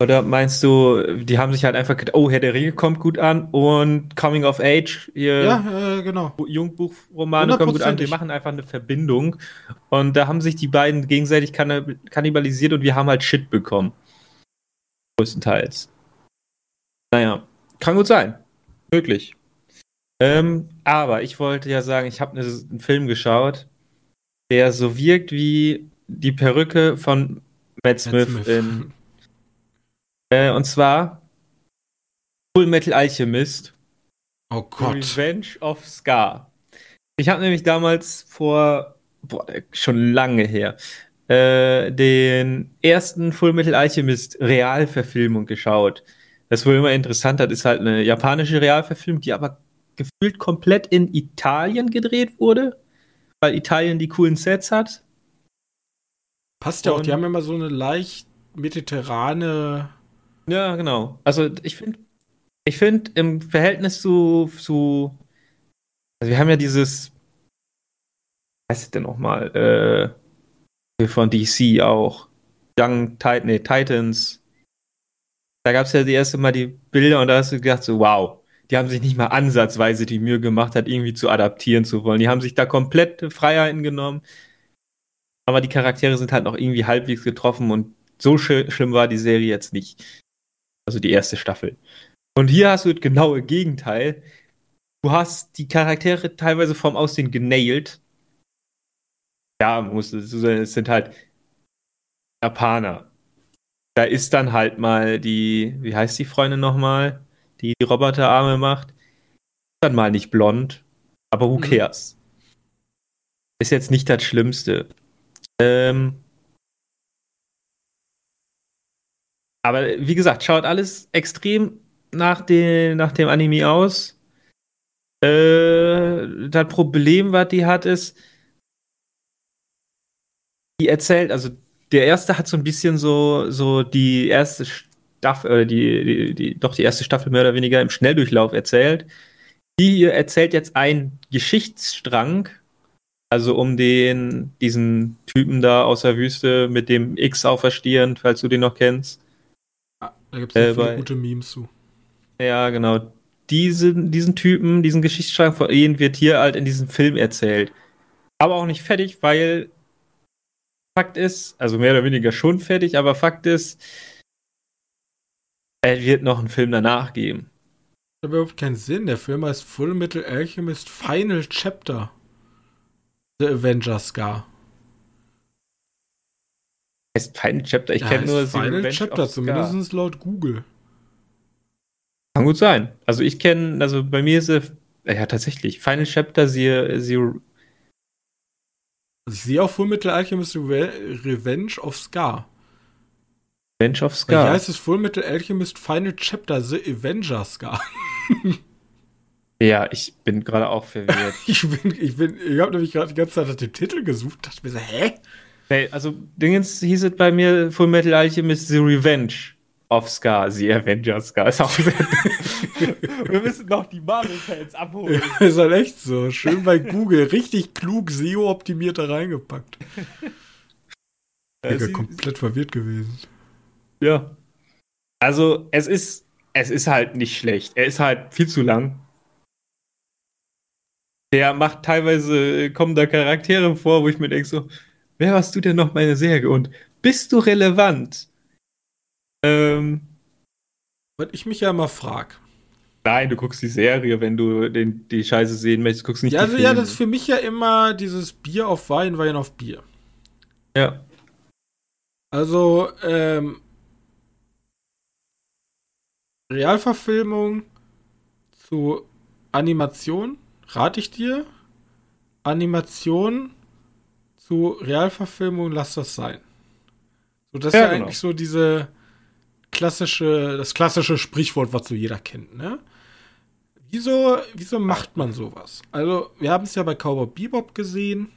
Oder meinst du, die haben sich halt einfach gedacht, oh, Herr der Ringe kommt gut an und Coming of Age, ihr ja, äh, genau. Jungbuchromane kommen gut an, wir machen einfach eine Verbindung. Und da haben sich die beiden gegenseitig kannibalisiert und wir haben halt Shit bekommen. Größtenteils. Naja, kann gut sein. Möglich. Ähm, aber ich wollte ja sagen, ich habe einen Film geschaut, der so wirkt wie die Perücke von Matt Smith, Matt Smith. in äh, und zwar Full Metal Alchemist. Oh Gott. Revenge of Scar. Ich habe nämlich damals vor, boah, schon lange her, äh, den ersten Full Metal Alchemist Realverfilmung geschaut. Das wohl immer interessant hat, ist halt eine japanische Realverfilmung, die aber gefühlt komplett in Italien gedreht wurde, weil Italien die coolen Sets hat. Passt ja auch, die haben immer so eine leicht mediterrane ja, genau. Also ich finde, ich finde im Verhältnis zu, zu, also wir haben ja dieses, was heißt denn nochmal, äh, von DC auch, Young Titan, nee, Titans. Da gab es ja die erste Mal die Bilder und da hast du gedacht so, wow, die haben sich nicht mal ansatzweise die Mühe gemacht, hat irgendwie zu adaptieren zu wollen. Die haben sich da komplette Freiheiten genommen. Aber die Charaktere sind halt noch irgendwie halbwegs getroffen und so sch schlimm war die Serie jetzt nicht. Also die erste Staffel. Und hier hast du das genaue Gegenteil. Du hast die Charaktere teilweise vom Aussehen genailt. Ja, muss es sind halt Japaner. Da ist dann halt mal die, wie heißt die Freundin nochmal, die die Roboterarme macht. Dann mal nicht blond, aber who mhm. cares? Ist jetzt nicht das Schlimmste. Ähm, Aber wie gesagt, schaut alles extrem nach, den, nach dem Anime aus. Äh, das Problem, was die hat, ist, die erzählt, also der erste hat so ein bisschen so, so die erste Staffel, oder die, die, die, doch die erste Staffel mehr oder weniger im Schnelldurchlauf erzählt. Die hier erzählt jetzt einen Geschichtsstrang, also um den, diesen Typen da aus der Wüste mit dem X auferstehen, falls du den noch kennst. Da gibt es äh, viele gute Memes zu. Ja, genau. Diesen, diesen Typen, diesen Geschichtsschrank von ihnen wird hier halt in diesem Film erzählt. Aber auch nicht fertig, weil Fakt ist, also mehr oder weniger schon fertig, aber Fakt ist, es wird noch einen Film danach geben. Das hat überhaupt keinen Sinn. Der Film heißt Full Metal Alchemist Final Chapter. The Avengers Scar heißt Final Chapter? Ich kenne nur Final Revenge Chapter, zumindest laut Google. Kann gut sein. Also ich kenne, also bei mir ist es, ja tatsächlich, Final Chapter, sie, sie also ich sehe auch Fullmetal Alchemist Re Revenge of Scar. Revenge of Scar. Wie heißt es Fullmetal Alchemist Final Chapter The Avenger Scar? ja, ich bin gerade auch verwirrt. ich bin, ich bin, ich habe nämlich gerade die ganze Zeit nach dem Titel gesucht, dachte mir so, hä? Nee, also Dingens hieß es bei mir Full Metal Alchemist The Revenge of Scar, The Avenger Scar. Ist auch sehr Wir müssen noch die Marvel-Fans abholen. ist halt echt so. Schön bei Google. Richtig klug SEO-optimiert da reingepackt. Ich bin komplett verwirrt gewesen. Ja. Also, es ist, es ist halt nicht schlecht. Er ist halt viel zu lang. Der macht teilweise, kommen da Charaktere vor, wo ich mir denke so, wer warst du denn noch meine Serie und bist du relevant? Ähm. Was ich mich ja immer frag. Nein, du guckst die Serie, wenn du den, die Scheiße sehen möchtest, guckst nicht ja, die also, Ja, das ist für mich ja immer dieses Bier auf Wein, Wein auf Bier. Ja. Also, ähm, Realverfilmung zu Animation rate ich dir. Animation zu Realverfilmung, lass das sein. So, das ja, ist ja genau. eigentlich so diese klassische, das klassische Sprichwort, was so jeder kennt, ne? Wieso, wieso macht man sowas? Also, wir haben es ja bei Cowboy Bebop gesehen.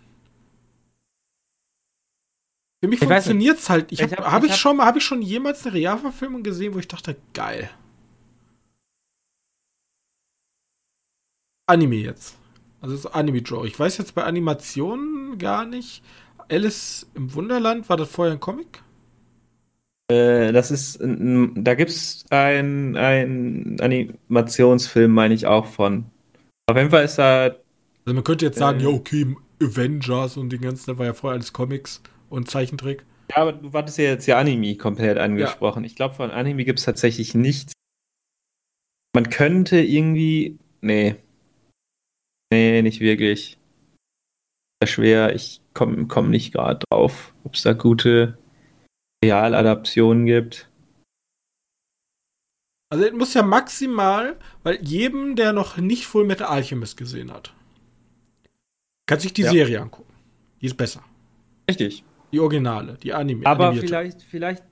Für mich funktioniert es halt. Ich habe hab, hab ich, hab, schon, hab ich schon jemals eine Realverfilmung gesehen, wo ich dachte, geil. Anime jetzt. Also das Anime-Genre. Ich weiß jetzt bei Animationen gar nicht. Alice im Wunderland, war das vorher ein Comic? Äh, das ist, da gibt es einen Animationsfilm, meine ich auch von. Auf jeden Fall ist da. Also man könnte jetzt sagen, äh, ja, okay, Avengers und den ganzen, das war ja vorher alles Comics und Zeichentrick. Ja, aber du hattest ja jetzt ja Anime komplett angesprochen. Ja. Ich glaube, von Anime gibt es tatsächlich nichts. Man könnte irgendwie. Nee, Nee, nicht wirklich. Sehr schwer. Ich komme komm nicht gerade drauf, ob es da gute Realadaptionen gibt. Also es muss ja maximal, weil jedem, der noch nicht Full Metal Alchemist gesehen hat, kann sich die ja. Serie angucken. Die ist besser. Richtig. Die Originale, die Anime. Aber animierte. vielleicht, vielleicht,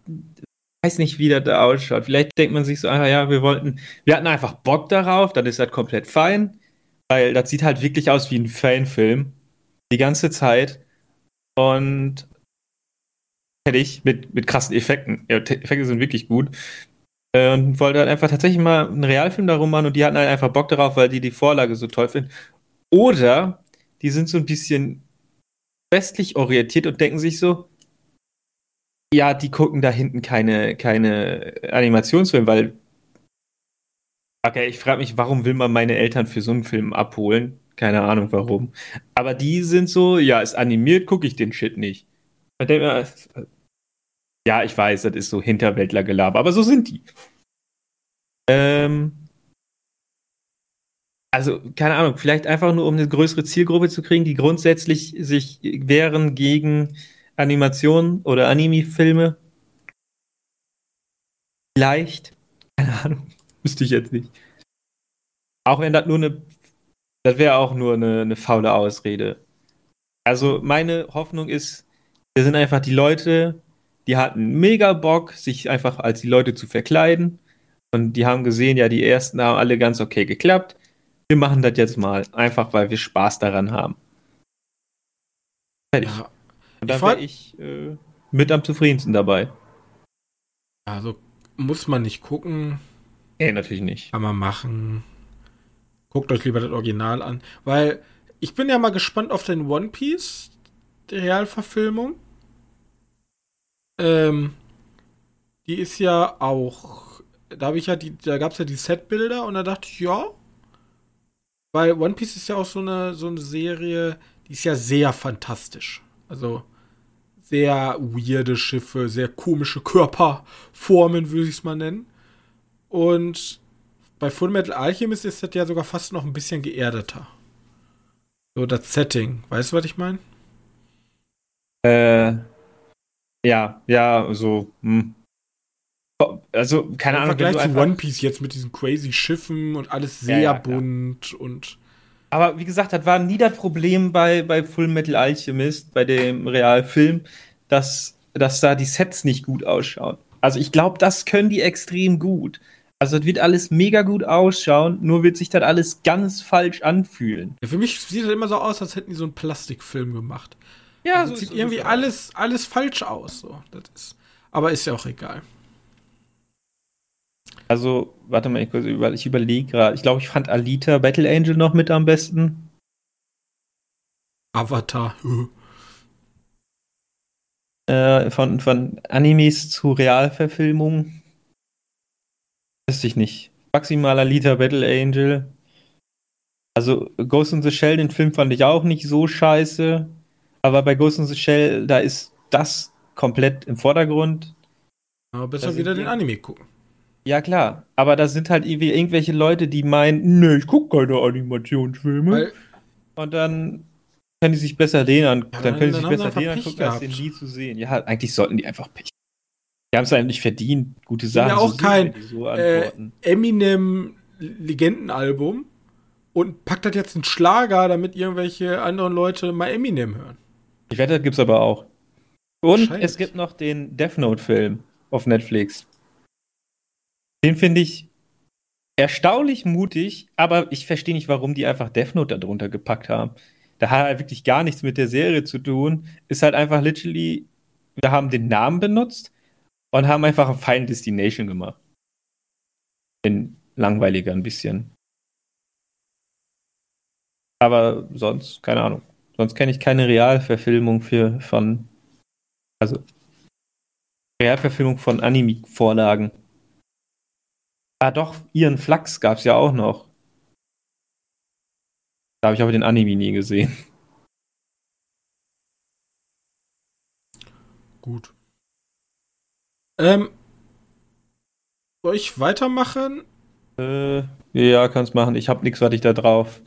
weiß nicht, wie das da ausschaut. Vielleicht denkt man sich so, ah ja, wir wollten, wir hatten einfach Bock darauf, dann ist das komplett fein. Weil das sieht halt wirklich aus wie ein Fanfilm. Die ganze Zeit. Und fertig mit, mit krassen Effekten. Ja, Effekte sind wirklich gut. Äh, und wollte halt einfach tatsächlich mal einen Realfilm darum machen und die hatten halt einfach Bock darauf, weil die die Vorlage so toll finden. Oder die sind so ein bisschen westlich orientiert und denken sich so, ja, die gucken da hinten keine, keine Animationsfilme, weil Okay, ich frage mich, warum will man meine Eltern für so einen Film abholen? Keine Ahnung warum. Aber die sind so, ja, ist animiert, gucke ich den Shit nicht. Mir, ja, ich weiß, das ist so Hinterwäldlergelaber, aber so sind die. Ähm, also, keine Ahnung, vielleicht einfach nur, um eine größere Zielgruppe zu kriegen, die grundsätzlich sich wehren gegen Animationen oder Anime-Filme. Vielleicht, keine Ahnung. Wüsste ich jetzt nicht. Auch wenn das nur eine. Das wäre auch nur eine, eine faule Ausrede. Also, meine Hoffnung ist, wir sind einfach die Leute, die hatten mega Bock, sich einfach als die Leute zu verkleiden. Und die haben gesehen, ja, die ersten haben alle ganz okay geklappt. Wir machen das jetzt mal, einfach weil wir Spaß daran haben. Fertig. Ja. Und dann wäre ich äh, mit am zufriedensten dabei. Also muss man nicht gucken. Nee, natürlich nicht. Kann man machen. Guckt euch lieber das Original an. Weil ich bin ja mal gespannt auf den One Piece, die Realverfilmung. Ähm, die ist ja auch. Da habe ich ja die, da gab es ja die Setbilder und da dachte ich, ja. Weil One Piece ist ja auch so eine, so eine Serie, die ist ja sehr fantastisch. Also sehr weirde Schiffe, sehr komische Körperformen, würde ich es mal nennen. Und bei Full Metal Alchemist ist das ja sogar fast noch ein bisschen geerdeter. So das Setting. Weißt du, was ich meine? Äh, ja, ja, so. Hm. Also, keine Im Ahnung. Im Vergleich zu One Piece jetzt mit diesen crazy Schiffen und alles sehr ja, ja, bunt und. Aber wie gesagt, das war nie das Problem bei, bei Full Metal Alchemist, bei dem Realfilm, dass, dass da die Sets nicht gut ausschauen. Also ich glaube, das können die extrem gut. Also das wird alles mega gut ausschauen, nur wird sich das alles ganz falsch anfühlen. Ja, für mich sieht das immer so aus, als hätten die so einen Plastikfilm gemacht. Ja, also so sieht irgendwie so alles, alles falsch aus. So. Das ist, aber ist ja auch egal. Also, warte mal, ich, ich überlege gerade. Ich glaube, ich fand Alita Battle Angel noch mit am besten. Avatar. äh, von, von Animes zu Realverfilmungen. Wüsste ich nicht. Maximaler Liter Battle Angel. Also Ghost in the Shell, den Film fand ich auch nicht so scheiße. Aber bei Ghost in the Shell, da ist das komplett im Vordergrund. Aber besser wieder den Anime gucken. Ja, klar. Aber da sind halt irgendwelche Leute, die meinen, ne, ich gucke keine Animationsfilme. Weil und dann können die sich besser den angucken. Ja, dann können sie sich besser den angucken, als den nie zu sehen. Ja, eigentlich sollten die einfach Pech. Die haben es eigentlich verdient, gute Sachen. Ja, auch so kein so äh, Eminem Legendenalbum und packt das jetzt einen Schlager, damit irgendwelche anderen Leute mal Eminem hören. Ich wette, das gibt's aber auch. Und es gibt noch den Death Note-Film auf Netflix. Den finde ich erstaunlich mutig, aber ich verstehe nicht, warum die einfach Death Note darunter gepackt haben. Da hat halt wirklich gar nichts mit der Serie zu tun. Ist halt einfach literally, wir haben den Namen benutzt und haben einfach ein Final Destination gemacht. Bin langweiliger ein bisschen. Aber sonst, keine Ahnung. Sonst kenne ich keine Realverfilmung für von. Also Realverfilmung von Anime-Vorlagen. Ah doch, Ihren Flachs gab es ja auch noch. Da habe ich aber den Anime nie gesehen. Gut. Ähm, soll ich weitermachen? Äh, ja, kannst machen. Ich habe nichts, was ich da drauf.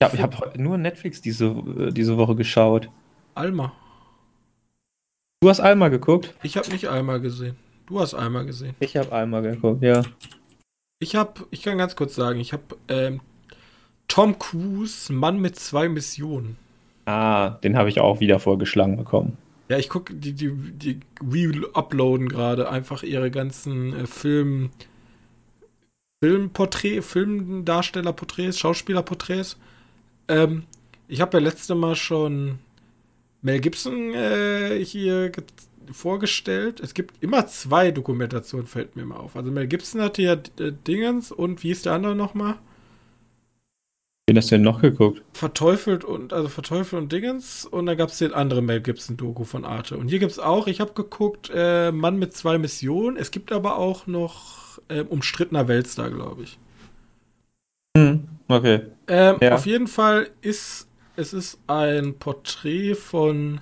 Ich habe hab nur Netflix diese, äh, diese Woche geschaut. Alma. Du hast Alma geguckt? Ich habe nicht Alma gesehen. Du hast Alma gesehen. Ich habe Alma geguckt, ja. Ich habe, ich kann ganz kurz sagen, ich habe ähm, Tom Cruise, Mann mit zwei Missionen. Ah, den habe ich auch wieder vorgeschlagen bekommen. Ja, ich gucke, die, die, die re-uploaden gerade einfach ihre ganzen äh, Film, Filmporträt, Filmdarstellerporträts, Schauspielerporträts. Ähm, ich habe ja letzte Mal schon Mel Gibson äh, hier vorgestellt. Es gibt immer zwei Dokumentationen, fällt mir mal auf. Also Mel Gibson hatte ja äh, Dingens und wie ist der andere nochmal? Wen hast du denn noch geguckt? Verteufelt und, also Verteufelt und Dingens und dann gab es den anderen Mel Gibson-Doku von Arte. Und hier gibt es auch, ich habe geguckt, äh, Mann mit zwei Missionen. Es gibt aber auch noch äh, umstrittener Weltstar, glaube ich. Hm, okay. Ähm, ja. Auf jeden Fall ist es ist ein Porträt von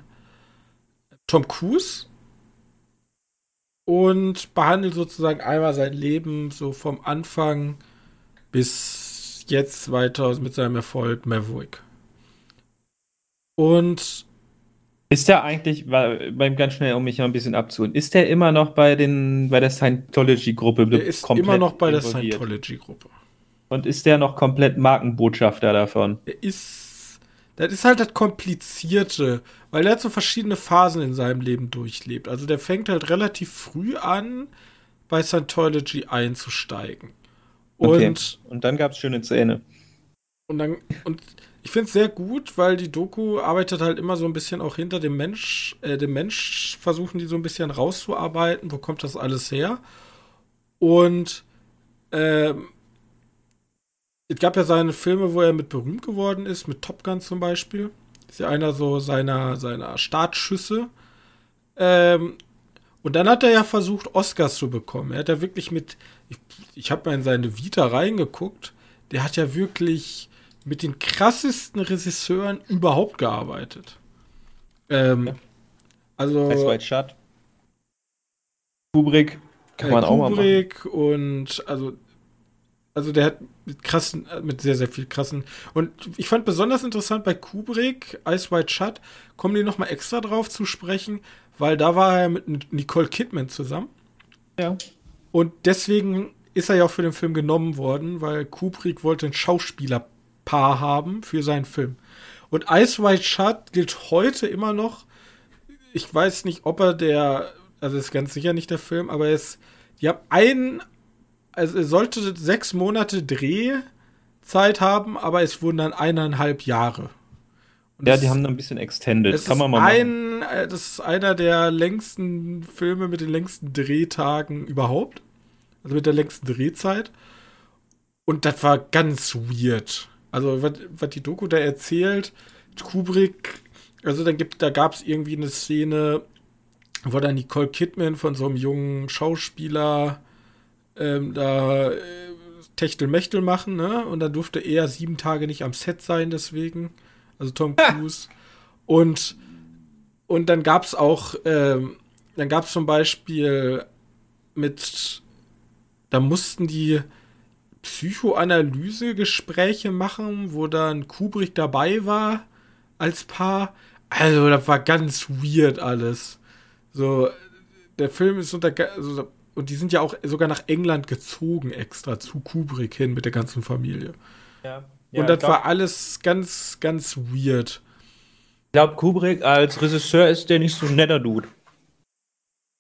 Tom Cruise und behandelt sozusagen einmal sein Leben so vom Anfang bis jetzt weiter mit seinem Erfolg Maverick. Und ist der eigentlich, beim ganz schnell, um mich mal ein bisschen abzuholen, ist der immer noch bei den bei der Scientology-Gruppe? Der ist immer noch bei der Scientology-Gruppe. Und ist der noch komplett Markenbotschafter davon? Er ist das ist halt das Komplizierte, weil er hat so verschiedene Phasen in seinem Leben durchlebt. Also der fängt halt relativ früh an, bei Scientology einzusteigen. Und, okay. und dann gab es schöne Zähne. Und dann, und ich finde es sehr gut, weil die Doku arbeitet halt immer so ein bisschen auch hinter dem Mensch, äh, dem Mensch versuchen die so ein bisschen rauszuarbeiten, wo kommt das alles her. Und ähm, es gab ja seine Filme, wo er mit berühmt geworden ist, mit Top Gun zum Beispiel. Ist ja einer so seiner, seiner Startschüsse. Ähm, und dann hat er ja versucht, Oscars zu bekommen. Er hat ja wirklich mit, ich, ich habe mal in seine Vita reingeguckt, der hat ja wirklich mit den krassesten Regisseuren überhaupt gearbeitet. Ähm, ja. Also. Ice White Shut. Kubrick. Kann man Kubrick auch mal Kubrick und also also der hat mit krassen, mit sehr, sehr viel krassen. Und ich fand besonders interessant bei Kubrick, Ice White Shut, kommen die nochmal extra drauf zu sprechen, weil da war er mit Nicole Kidman zusammen. Ja. Und deswegen ist er ja auch für den Film genommen worden, weil Kubrick wollte ein Schauspielerpaar haben für seinen Film. Und Ice White Shut gilt heute immer noch. Ich weiß nicht, ob er der, also ist ganz sicher nicht der Film, aber er ist, die haben einen also es sollte sechs Monate Drehzeit haben, aber es wurden dann eineinhalb Jahre. Ja, die haben ein bisschen extended. Das Kann man mal ein, machen. Äh, das ist einer der längsten Filme mit den längsten Drehtagen überhaupt. Also mit der längsten Drehzeit. Und das war ganz weird. Also, was, was die Doku da erzählt, Kubrick Also dann gibt, da gab es irgendwie eine Szene, wo dann Nicole Kidman von so einem jungen Schauspieler ähm, da äh, Techtelmechtel machen, ne? Und dann durfte er sieben Tage nicht am Set sein, deswegen. Also Tom Cruise. Und, und dann gab es auch, ähm, dann gab es zum Beispiel mit, da mussten die Psychoanalyse-Gespräche machen, wo dann Kubrick dabei war als Paar. Also, das war ganz weird alles. So, der Film ist unter. Also, und die sind ja auch sogar nach England gezogen extra zu Kubrick hin mit der ganzen Familie. Ja. Ja und das glaub, war alles ganz, ganz weird. Ich glaube, Kubrick als Regisseur ist der nicht so ein netter Dude.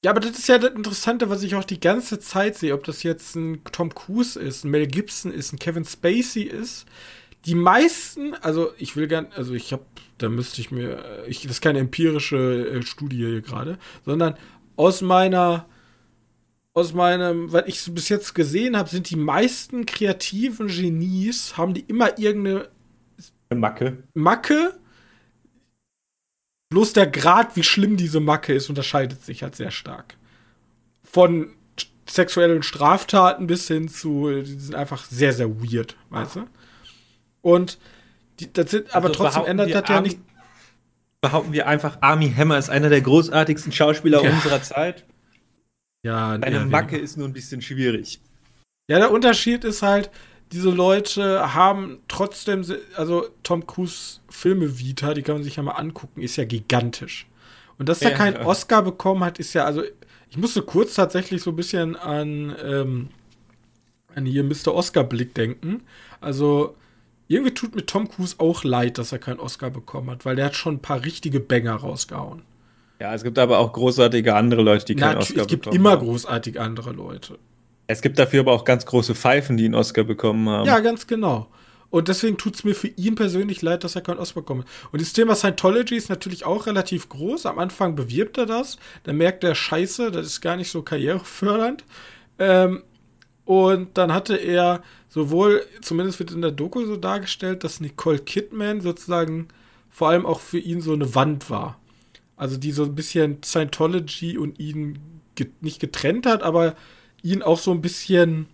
Ja, aber das ist ja das Interessante, was ich auch die ganze Zeit sehe, ob das jetzt ein Tom Cruise ist, ein Mel Gibson ist, ein Kevin Spacey ist. Die meisten, also ich will gern, also ich habe, da müsste ich mir, ich, das ist keine empirische äh, Studie hier gerade, sondern aus meiner, aus meinem, was ich so bis jetzt gesehen habe, sind die meisten kreativen Genies, haben die immer irgendeine Macke. Macke, Bloß der Grad, wie schlimm diese Macke ist, unterscheidet sich halt sehr stark. Von sexuellen Straftaten bis hin zu, die sind einfach sehr, sehr weird, weißt du? Und die, das sind, aber also trotzdem ändert das ja nicht. Behaupten wir einfach, Army Hammer ist einer der großartigsten Schauspieler ja. unserer Zeit. Ja, Eine ja, Macke ja. ist nur ein bisschen schwierig. Ja, der Unterschied ist halt, diese Leute haben trotzdem, also Tom Cruise Filme Vita, die kann man sich ja mal angucken, ist ja gigantisch. Und dass er ja, keinen ja. Oscar bekommen hat, ist ja, also ich musste kurz tatsächlich so ein bisschen an, ähm, an hier Mr. Oscar-Blick denken. Also irgendwie tut mir Tom Cruise auch leid, dass er keinen Oscar bekommen hat, weil der hat schon ein paar richtige Banger rausgehauen. Ja, es gibt aber auch großartige andere Leute, die keinen Na, Oscar bekommen. Es gibt immer großartige andere Leute. Es gibt dafür aber auch ganz große Pfeifen, die einen Oscar bekommen haben. Ja, ganz genau. Und deswegen tut es mir für ihn persönlich leid, dass er keinen Oscar bekommt. Und das Thema Scientology ist natürlich auch relativ groß. Am Anfang bewirbt er das. Dann merkt er, scheiße, das ist gar nicht so karrierefördernd. Ähm, und dann hatte er sowohl, zumindest wird in der Doku so dargestellt, dass Nicole Kidman sozusagen vor allem auch für ihn so eine Wand war. Also die so ein bisschen Scientology und ihn get nicht getrennt hat, aber ihn auch so ein bisschen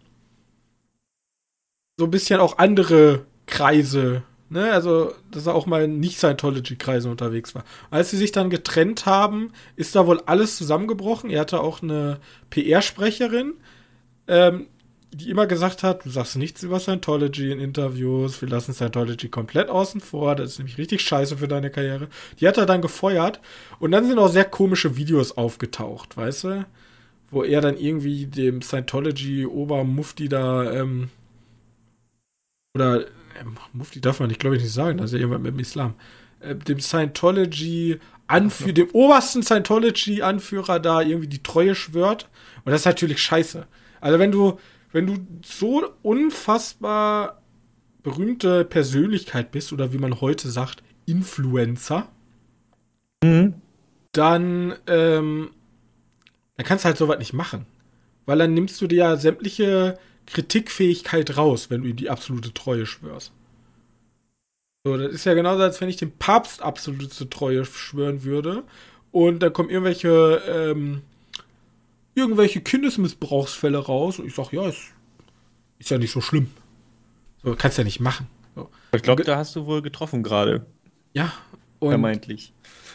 so ein bisschen auch andere Kreise, ne, also dass er auch mal nicht Scientology-Kreise unterwegs war. Als sie sich dann getrennt haben, ist da wohl alles zusammengebrochen. Er hatte auch eine PR-Sprecherin, ähm, die immer gesagt hat, du sagst nichts über Scientology in Interviews, wir lassen Scientology komplett außen vor, das ist nämlich richtig scheiße für deine Karriere. Die hat er dann gefeuert und dann sind auch sehr komische Videos aufgetaucht, weißt du? wo er dann irgendwie dem Scientology-Obermufti da, ähm, oder, äh, Mufti darf man nicht, glaube ich, nicht sagen, das ist ja irgendwann mit dem Islam, äh, dem Scientology, Anführer, dem obersten Scientology-Anführer da irgendwie die Treue schwört. Und das ist natürlich scheiße. Also wenn du, wenn du so unfassbar berühmte Persönlichkeit bist, oder wie man heute sagt, Influencer, mhm. dann ähm, dann kannst du halt sowas nicht machen. Weil dann nimmst du dir ja sämtliche Kritikfähigkeit raus, wenn du ihm die absolute Treue schwörst. So, das ist ja genauso, als wenn ich dem Papst absolute Treue schwören würde und dann kommen irgendwelche, ähm, irgendwelche Kindesmissbrauchsfälle raus und ich sag, ja, ist, ist ja nicht so schlimm. So, kannst ja nicht machen. So. Ich glaube, da hast du wohl getroffen gerade. Ja. Und, Vermeintlich.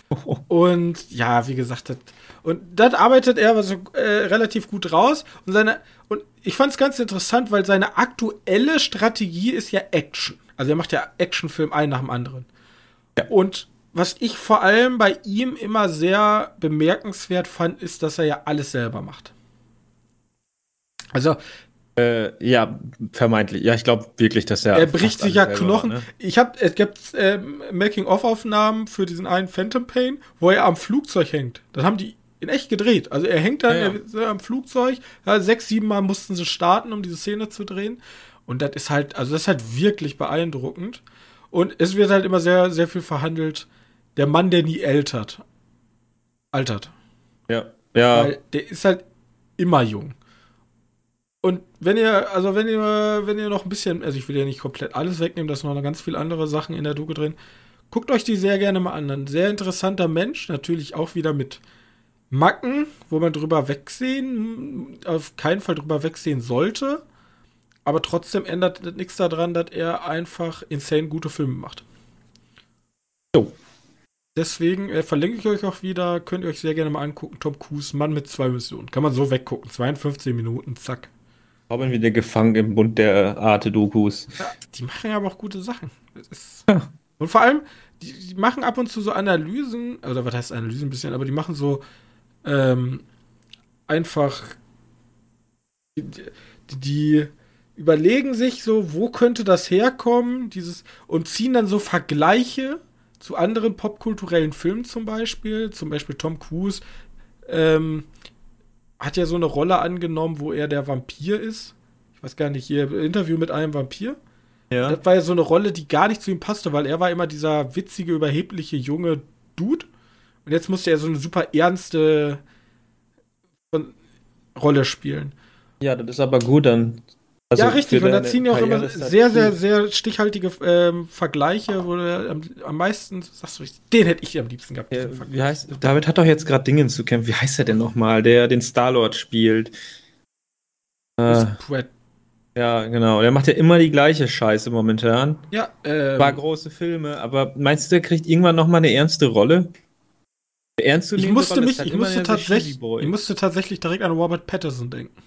und ja, wie gesagt, das, und das arbeitet er so, äh, relativ gut raus. Und, seine, und ich fand es ganz interessant, weil seine aktuelle Strategie ist ja Action. Also er macht ja Actionfilm einen nach dem anderen. Ja. Und was ich vor allem bei ihm immer sehr bemerkenswert fand, ist, dass er ja alles selber macht. Also äh, ja, vermeintlich. Ja, ich glaube wirklich, dass er. Er bricht sich ja Knochen. War, ne? Ich habe, es gibt äh, Making-of-Aufnahmen für diesen einen Phantom Pain, wo er am Flugzeug hängt. Das haben die in echt gedreht. Also er hängt dann ja, ja. am Flugzeug. Ja, sechs, sieben Mal mussten sie starten, um diese Szene zu drehen. Und das ist halt, also das ist halt wirklich beeindruckend. Und es wird halt immer sehr, sehr viel verhandelt. Der Mann, der nie altert. Altert. Ja. Ja. Weil der ist halt immer jung. Und wenn ihr, also wenn ihr, wenn ihr noch ein bisschen, also ich will ja nicht komplett alles wegnehmen, da sind noch ganz viele andere Sachen in der Doku drin. guckt euch die sehr gerne mal an. Ein sehr interessanter Mensch, natürlich auch wieder mit Macken, wo man drüber wegsehen, auf keinen Fall drüber wegsehen sollte. Aber trotzdem ändert nichts daran, dass er einfach insane gute Filme macht. So. Deswegen äh, verlinke ich euch auch wieder, könnt ihr euch sehr gerne mal angucken. Tom Cruise, Mann mit zwei Missionen. Kann man so weggucken. 52 Minuten, zack. Robin wieder gefangen im Bund der Arte-Dokus. Ja, die machen aber auch gute Sachen. Ja. Und vor allem, die, die, machen ab und zu so Analysen, oder was heißt Analysen ein bisschen, aber die machen so ähm, einfach die, die, überlegen sich so, wo könnte das herkommen, dieses und ziehen dann so Vergleiche zu anderen popkulturellen Filmen zum Beispiel, zum Beispiel Tom Cruise ähm, hat ja so eine Rolle angenommen, wo er der Vampir ist. Ich weiß gar nicht, hier Interview mit einem Vampir. Ja. Das war ja so eine Rolle, die gar nicht zu ihm passte, weil er war immer dieser witzige, überhebliche junge Dude. Und jetzt musste er so eine super ernste Rolle spielen. Ja, das ist aber gut dann. Also ja, richtig. Und da ziehen ja auch immer sehr, sehr, sehr stichhaltige ähm, Vergleiche, wo du am, am meisten sagst du, den hätte ich am liebsten gehabt. Ja, wie heißt, David hat doch jetzt gerade Dingen zu kämpfen. Wie heißt er denn nochmal, der den Star-Lord spielt? Äh, ja, genau. Der macht ja immer die gleiche Scheiße momentan. Ja, ähm, War große Filme, aber meinst du, der kriegt irgendwann nochmal eine ernste Rolle? Ernst zu nehmen, ich musste mich, ich musste, tatsächlich, ich musste tatsächlich direkt an Robert Patterson denken.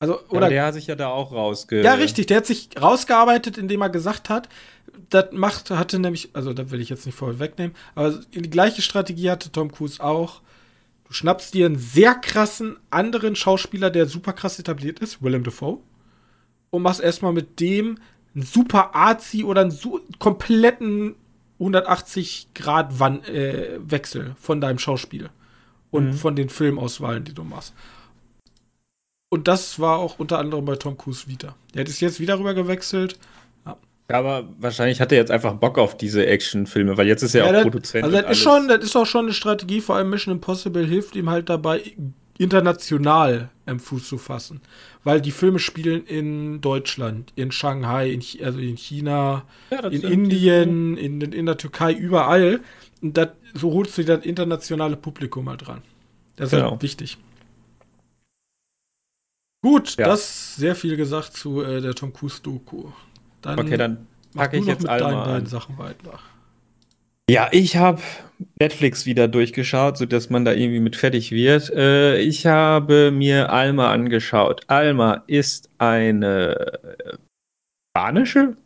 Also, oder, ja, der hat sich ja da auch rausge. Ja, richtig, der hat sich rausgearbeitet, indem er gesagt hat, das macht, hatte nämlich, also das will ich jetzt nicht vorher wegnehmen, aber die gleiche Strategie hatte Tom Cruise auch. Du schnappst dir einen sehr krassen anderen Schauspieler, der super krass etabliert ist, Willem Dafoe, und machst erstmal mit dem einen super Arzi oder einen so kompletten 180 Grad Wan äh, Wechsel von deinem Schauspiel und mhm. von den Filmauswahlen, die du machst. Und das war auch unter anderem bei Tom Cruise wieder. Der ist jetzt wieder rüber gewechselt. Ja. ja. aber wahrscheinlich hat er jetzt einfach Bock auf diese Actionfilme, weil jetzt ist er ja, auch das, Produzent. Also das ist schon, das ist auch schon eine Strategie, vor allem Mission Impossible hilft ihm halt dabei, international am Fuß zu fassen. Weil die Filme spielen in Deutschland, in Shanghai, in, also in China, ja, in Indien, in, in der Türkei, überall. Und dat, so holst du das internationale Publikum mal halt dran. Das ist genau. halt wichtig. Gut, ja. das sehr viel gesagt zu äh, der Tom Cruise Doku. Dann okay, dann packe ich jetzt mit deinen beiden Sachen weiter. Ja, ich habe Netflix wieder durchgeschaut, sodass man da irgendwie mit fertig wird. Äh, ich habe mir Alma angeschaut. Alma ist eine spanische,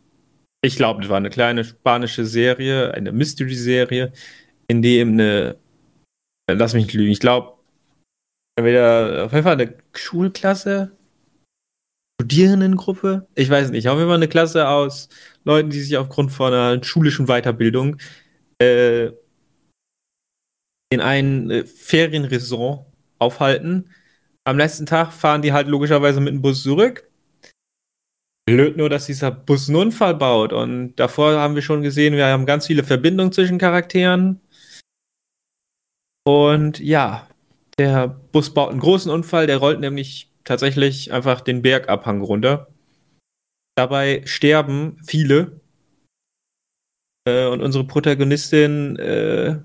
ich glaube, das war eine kleine spanische Serie, eine Mystery-Serie, in dem eine, lass mich nicht lügen, ich glaube, entweder auf jeden Fall eine Schulklasse, Studierendengruppe, ich weiß nicht, auf jeden Fall eine Klasse aus Leuten, die sich aufgrund von einer schulischen Weiterbildung äh, in ein äh, Ferienresort aufhalten. Am letzten Tag fahren die halt logischerweise mit dem Bus zurück. Blöd nur, dass dieser Bus einen Unfall baut. Und davor haben wir schon gesehen, wir haben ganz viele Verbindungen zwischen Charakteren. Und ja, der Bus baut einen großen Unfall, der rollt nämlich tatsächlich einfach den Bergabhang runter. Dabei sterben viele, äh, und unsere Protagonistin, äh,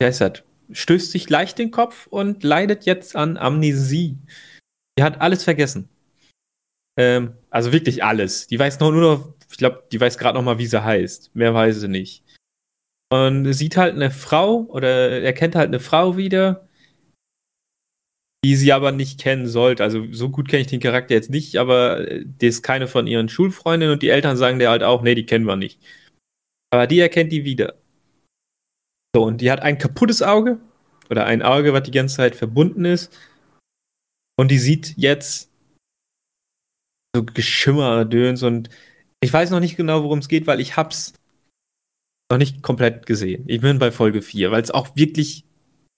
wie heißt das? Stößt sich leicht den Kopf und leidet jetzt an Amnesie. Die hat alles vergessen. Ähm, also wirklich alles. Die weiß noch nur noch, ich glaube, die weiß gerade noch mal, wie sie heißt. Mehr weiß sie nicht. Und sieht halt eine Frau oder erkennt halt eine Frau wieder, die sie aber nicht kennen sollte. Also so gut kenne ich den Charakter jetzt nicht, aber die ist keine von ihren Schulfreundinnen und die Eltern sagen dir halt auch, nee, die kennen wir nicht. Aber die erkennt die wieder. So, und die hat ein kaputtes Auge oder ein Auge, was die ganze Zeit verbunden ist. Und die sieht jetzt so Geschimmer, Döns und ich weiß noch nicht genau, worum es geht, weil ich hab's noch nicht komplett gesehen. Ich bin bei Folge 4, weil es auch wirklich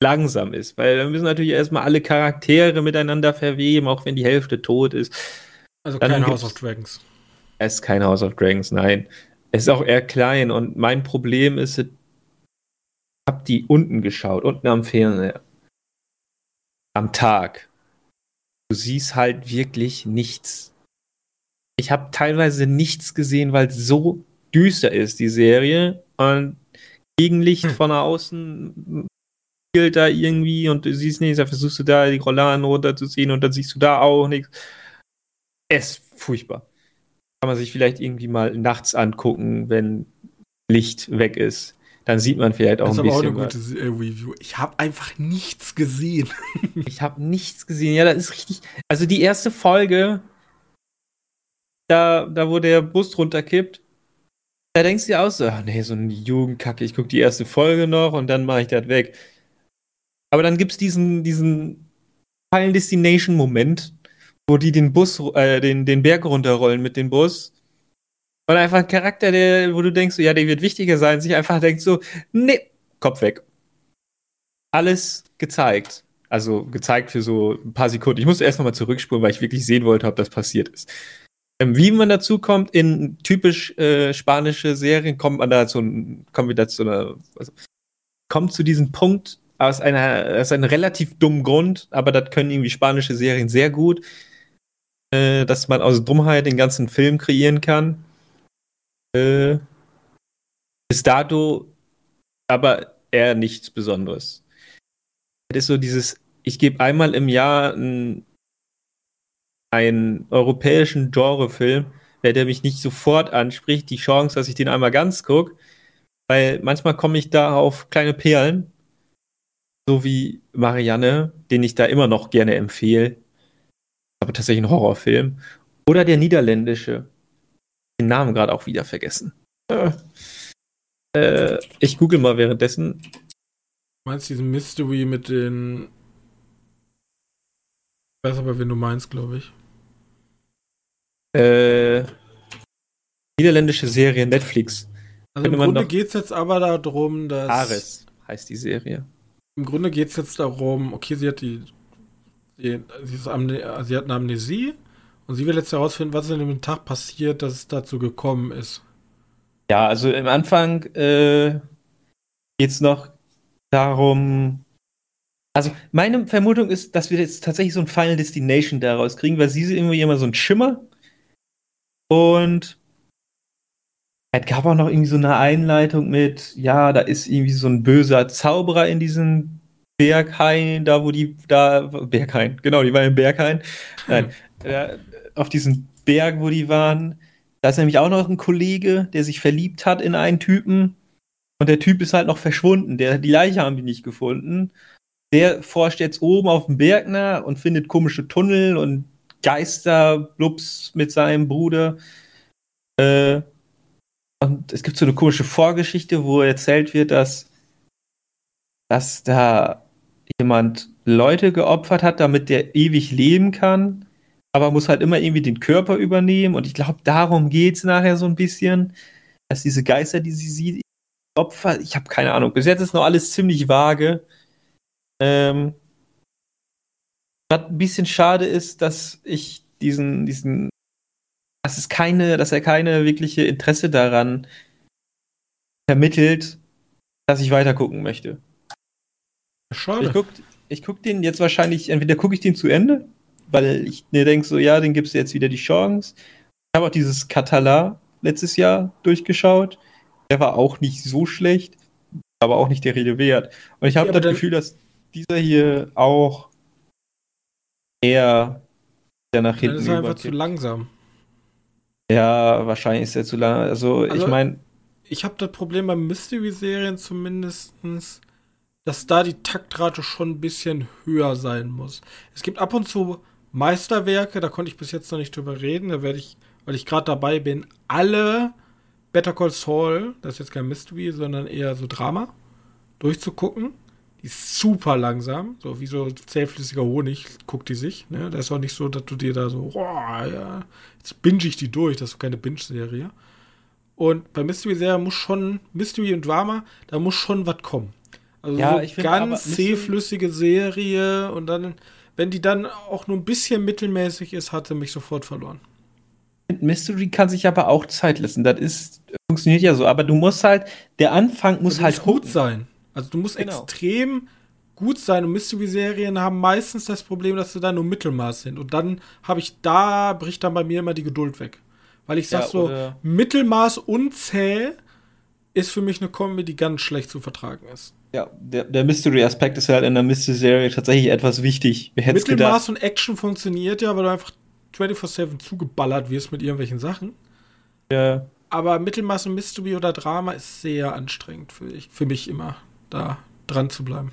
langsam ist, weil wir müssen natürlich erstmal alle Charaktere miteinander verweben, auch wenn die Hälfte tot ist. Also Dann kein House of Dragons. Es ist kein House of Dragons, nein. Es ist auch eher klein und mein Problem ist, ich habe die unten geschaut, unten am Fernseher. Am Tag. Du siehst halt wirklich nichts. Ich habe teilweise nichts gesehen, weil es so düster ist, die Serie. Und Gegenlicht hm. von außen spielt da irgendwie und du siehst nichts, dann versuchst du da die Rolladen runterzuziehen und dann siehst du da auch nichts. Es ist furchtbar. Kann man sich vielleicht irgendwie mal nachts angucken, wenn Licht weg ist. Dann sieht man vielleicht auch das ein bisschen. Das ist auch eine gute Review. Ich habe einfach nichts gesehen. ich habe nichts gesehen. Ja, das ist richtig. Also die erste Folge, da, da wo der Bus runterkippt, da denkst du dir auch so, ach nee, so eine Jugendkacke, ich gucke die erste Folge noch und dann mache ich das weg. Aber dann gibt es diesen, diesen Final Destination-Moment, wo die den Bus, äh, den, den Berg runterrollen mit dem Bus. Und einfach ein Charakter, der, wo du denkst, ja, der wird wichtiger sein, sich einfach denkt so, nee, Kopf weg. Alles gezeigt. Also gezeigt für so ein paar Sekunden. Ich musste erst nochmal zurückspulen, weil ich wirklich sehen wollte, ob das passiert ist. Ähm, wie man dazu kommt, in typisch äh, spanische Serien kommt man da zu, kommt wieder zu einer, also, kommt zu diesem Punkt, aus, einer, aus einem relativ dummen Grund, aber das können irgendwie spanische Serien sehr gut, äh, dass man aus Dummheit den ganzen Film kreieren kann. Äh, bis dato aber eher nichts Besonderes. Es ist so dieses, ich gebe einmal im Jahr einen, einen europäischen Genrefilm, der mich nicht sofort anspricht, die Chance, dass ich den einmal ganz gucke, weil manchmal komme ich da auf kleine Perlen so wie Marianne, den ich da immer noch gerne empfehle. Aber tatsächlich ein Horrorfilm. Oder der niederländische. Den Namen gerade auch wieder vergessen. Äh, äh, ich google mal währenddessen. Du meinst diesen Mystery mit den. Ich weiß aber, wen du meinst, glaube ich. Äh, niederländische Serie Netflix. Also im Grunde geht es jetzt aber darum, dass. Ares heißt die Serie im Grunde geht es jetzt darum, okay, sie hat die, die sie, Amne, sie hat eine Amnesie und sie will jetzt herausfinden, was in dem Tag passiert, dass es dazu gekommen ist. Ja, also im Anfang äh, geht es noch darum. Also meine Vermutung ist, dass wir jetzt tatsächlich so ein Final Destination daraus kriegen, weil sie ist irgendwie immer so ein Schimmer. Und es gab auch noch irgendwie so eine Einleitung mit, ja, da ist irgendwie so ein böser Zauberer in diesem Berghain, da wo die, da, Berghain, genau, die waren im Berghain. Nein, äh, auf diesem Berg, wo die waren. Da ist nämlich auch noch ein Kollege, der sich verliebt hat in einen Typen. Und der Typ ist halt noch verschwunden. Der, die Leiche haben die nicht gefunden. Der forscht jetzt oben auf dem Berg nach und findet komische Tunnel und Geister, Blubs mit seinem Bruder. Äh, und es gibt so eine komische Vorgeschichte, wo erzählt wird, dass, dass da jemand Leute geopfert hat, damit der ewig leben kann, aber muss halt immer irgendwie den Körper übernehmen. Und ich glaube, darum geht es nachher so ein bisschen, dass diese Geister, die sie sieht, Opfer, ich habe keine Ahnung. Bis jetzt ist noch alles ziemlich vage. Ähm, was ein bisschen schade ist, dass ich diesen, diesen dass es keine, dass er keine wirkliche Interesse daran vermittelt, dass ich weiter gucken möchte. Schade. Ich guck, ich guck den jetzt wahrscheinlich, entweder gucke ich den zu Ende, weil ich mir denke, so, ja, den gibst du jetzt wieder die Chance. Ich habe auch dieses Katala letztes Jahr durchgeschaut. Der war auch nicht so schlecht, aber auch nicht der Rede wert. Und ich habe ja, das Gefühl, dass dieser hier auch eher der nach hinten. Das ist einfach zu langsam. Ja, wahrscheinlich ist er zu lang. Also, also ich meine. Ich habe das Problem bei Mystery-Serien zumindest, dass da die Taktrate schon ein bisschen höher sein muss. Es gibt ab und zu Meisterwerke, da konnte ich bis jetzt noch nicht drüber reden. Da werde ich, weil ich gerade dabei bin, alle Better Call Saul, das ist jetzt kein Mystery, sondern eher so Drama, durchzugucken. Die ist super langsam, so wie so zähflüssiger Honig guckt die sich. Ne? Da ist auch nicht so, dass du dir da so, oh, ja, jetzt binge ich die durch, das ist keine Binge-Serie. Und bei Mystery-Serie muss schon, Mystery und Drama, da muss schon was kommen. Also ja, so ganz zähflüssige Serie und dann, wenn die dann auch nur ein bisschen mittelmäßig ist, hat sie mich sofort verloren. Mystery kann sich aber auch Zeit lassen. Das ist, funktioniert ja so. Aber du musst halt, der Anfang muss halt gut sein. Also du musst genau. extrem gut sein und Mystery-Serien haben meistens das Problem, dass sie da nur Mittelmaß sind. Und dann habe ich, da bricht dann bei mir immer die Geduld weg. Weil ich sag ja, so, Mittelmaß und zäh ist für mich eine Comedy, die ganz schlecht zu vertragen ist. Ja, der, der Mystery-Aspekt ist halt in der Mystery-Serie tatsächlich etwas wichtig. Mittelmaß gedacht? und Action funktioniert ja, weil du einfach 24-7 zugeballert wirst mit irgendwelchen Sachen. Ja. Aber Mittelmaß und Mystery oder Drama ist sehr anstrengend für, ich, für mich immer, da dran zu bleiben.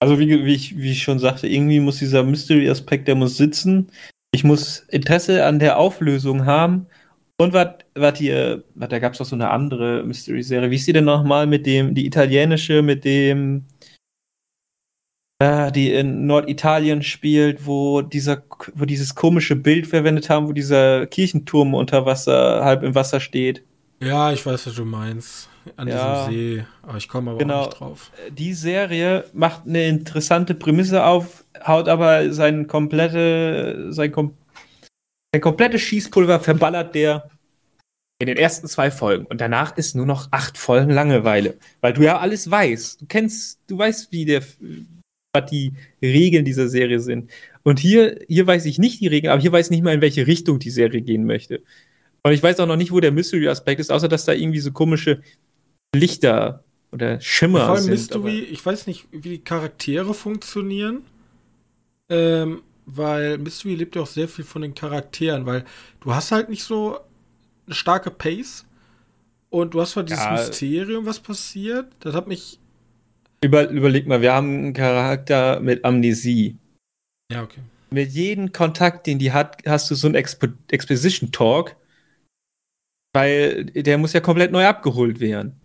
Also wie, wie, ich, wie ich schon sagte, irgendwie muss dieser Mystery-Aspekt, der muss sitzen. Ich muss Interesse an der Auflösung haben. Und was, hier, was, da gab es doch so eine andere Mystery-Serie. Wie ist die denn nochmal mit dem, die italienische, mit dem, äh, die in Norditalien spielt, wo dieser, wo dieses komische Bild verwendet haben, wo dieser Kirchenturm unter Wasser, halb im Wasser steht. Ja, ich weiß, was du meinst. An ja, diesem See. Aber ich komme aber genau. nicht drauf. Die Serie macht eine interessante Prämisse auf, haut aber sein komplette, sein, kom sein komplettes Schießpulver verballert der in den ersten zwei Folgen. Und danach ist nur noch acht Folgen Langeweile. Weil du ja alles weißt. Du kennst, du weißt, wie der, was die Regeln dieser Serie sind. Und hier, hier weiß ich nicht die Regeln, aber hier weiß ich nicht mal, in welche Richtung die Serie gehen möchte. Und ich weiß auch noch nicht, wo der Mystery-Aspekt ist, außer dass da irgendwie so komische Lichter oder Schimmer Vor allem sind. Mystery, ich weiß nicht, wie die Charaktere funktionieren. Ähm, weil Mystery lebt ja auch sehr viel von den Charakteren, weil du hast halt nicht so eine starke Pace und du hast zwar dieses ja, Mysterium, was passiert. Das hat mich. Über, überleg mal, wir haben einen Charakter mit Amnesie. Ja, okay. Mit jedem Kontakt, den die hat, hast du so einen Expo Exposition Talk, weil der muss ja komplett neu abgeholt werden.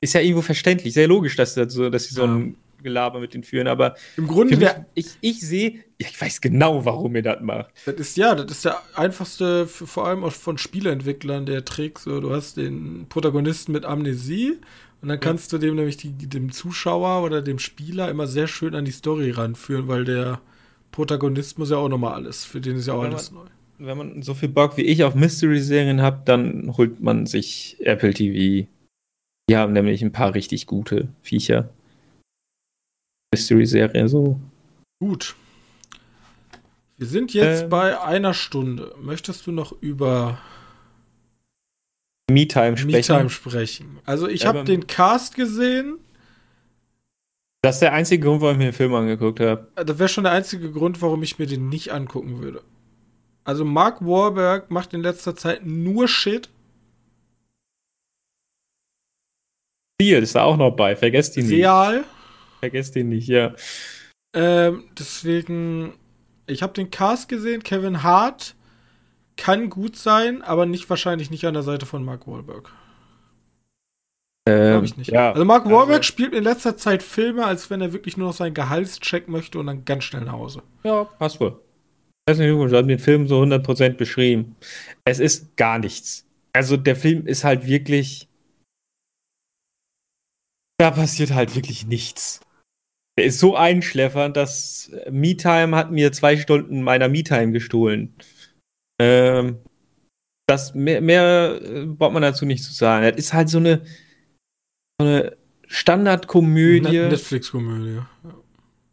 Ist ja irgendwo verständlich, sehr logisch, dass, das so, dass sie so ein Gelaber mit den führen, aber im Grunde mich, ich, ich sehe, ich weiß genau, warum ihr das macht. Das ist ja, das ist der einfachste, für, vor allem auch von Spieleentwicklern, der Trick. So, du hast den Protagonisten mit Amnesie und dann kannst ja. du dem nämlich die, dem Zuschauer oder dem Spieler immer sehr schön an die Story ranführen, weil der Protagonist muss ja auch nochmal alles, für den ist ja auch wenn alles man, neu. Wenn man so viel Bock wie ich auf Mystery-Serien hat, dann holt man sich Apple TV die haben nämlich ein paar richtig gute Viecher. Mystery-Serie so. Gut. Wir sind jetzt ähm, bei einer Stunde. Möchtest du noch über MeTime sprechen? MeTime sprechen. Also ich habe den Cast gesehen. Das ist der einzige Grund, warum ich mir den Film angeguckt habe. Das wäre schon der einzige Grund, warum ich mir den nicht angucken würde. Also Mark Wahlberg macht in letzter Zeit nur Shit. Spiel ist da auch noch bei. Vergesst ihn nicht. Real. Vergesst ihn nicht, ja. Ähm, deswegen, ich habe den Cast gesehen. Kevin Hart kann gut sein, aber nicht wahrscheinlich nicht an der Seite von Mark Wahlberg. Ähm, Glaube ich nicht. Ja, also Mark Wahlberg also, spielt in letzter Zeit Filme, als wenn er wirklich nur noch seinen Gehaltscheck möchte und dann ganz schnell nach Hause. Ja, passt wohl. Herzlichen Glückwunsch, haben den Film so 100% beschrieben. Es ist gar nichts. Also der Film ist halt wirklich da passiert halt wirklich nichts. Der ist so einschläfernd, dass MeTime hat mir zwei Stunden meiner MeTime gestohlen. Ähm, das mehr, mehr äh, braucht man dazu nicht zu sagen. Das ist halt so eine, so eine Standardkomödie. Netflix-Komödie.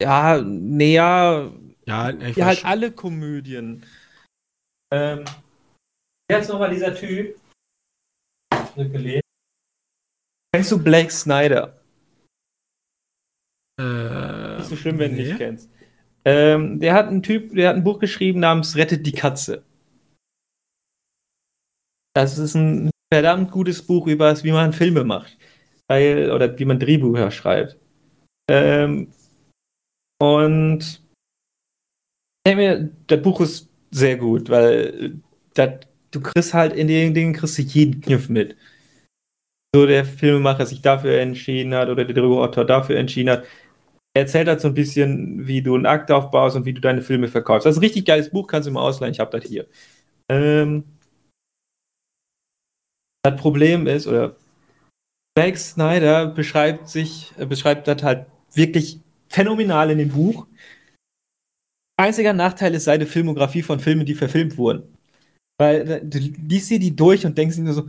Ja, näher. Ja, ja halt alle Komödien. Ähm, jetzt nochmal dieser Typ. Kennst du Blake Snyder? Äh, nicht so schlimm, wenn nee. du nicht kennst. Ähm, der hat einen Typ, der hat ein Buch geschrieben namens Rettet die Katze. Das ist ein verdammt gutes Buch über wie man Filme macht. Weil, oder wie man Drehbücher schreibt. Ähm, und mir, das Buch ist sehr gut, weil dat, du kriegst halt in den Dingen kriegst du jeden Kniff mit so der Filmemacher sich dafür entschieden hat oder der Drehbuchautor dafür entschieden hat. Er erzählt halt so ein bisschen, wie du einen Akt aufbaust und wie du deine Filme verkaufst. Das ist ein richtig geiles Buch, kannst du mal ausleihen, ich habe das hier. Ähm, das Problem ist, oder Zack Snyder beschreibt sich, beschreibt das halt wirklich phänomenal in dem Buch. Einziger Nachteil ist seine Filmografie von Filmen, die verfilmt wurden. Weil äh, du liest dir die durch und denkst dir nur so,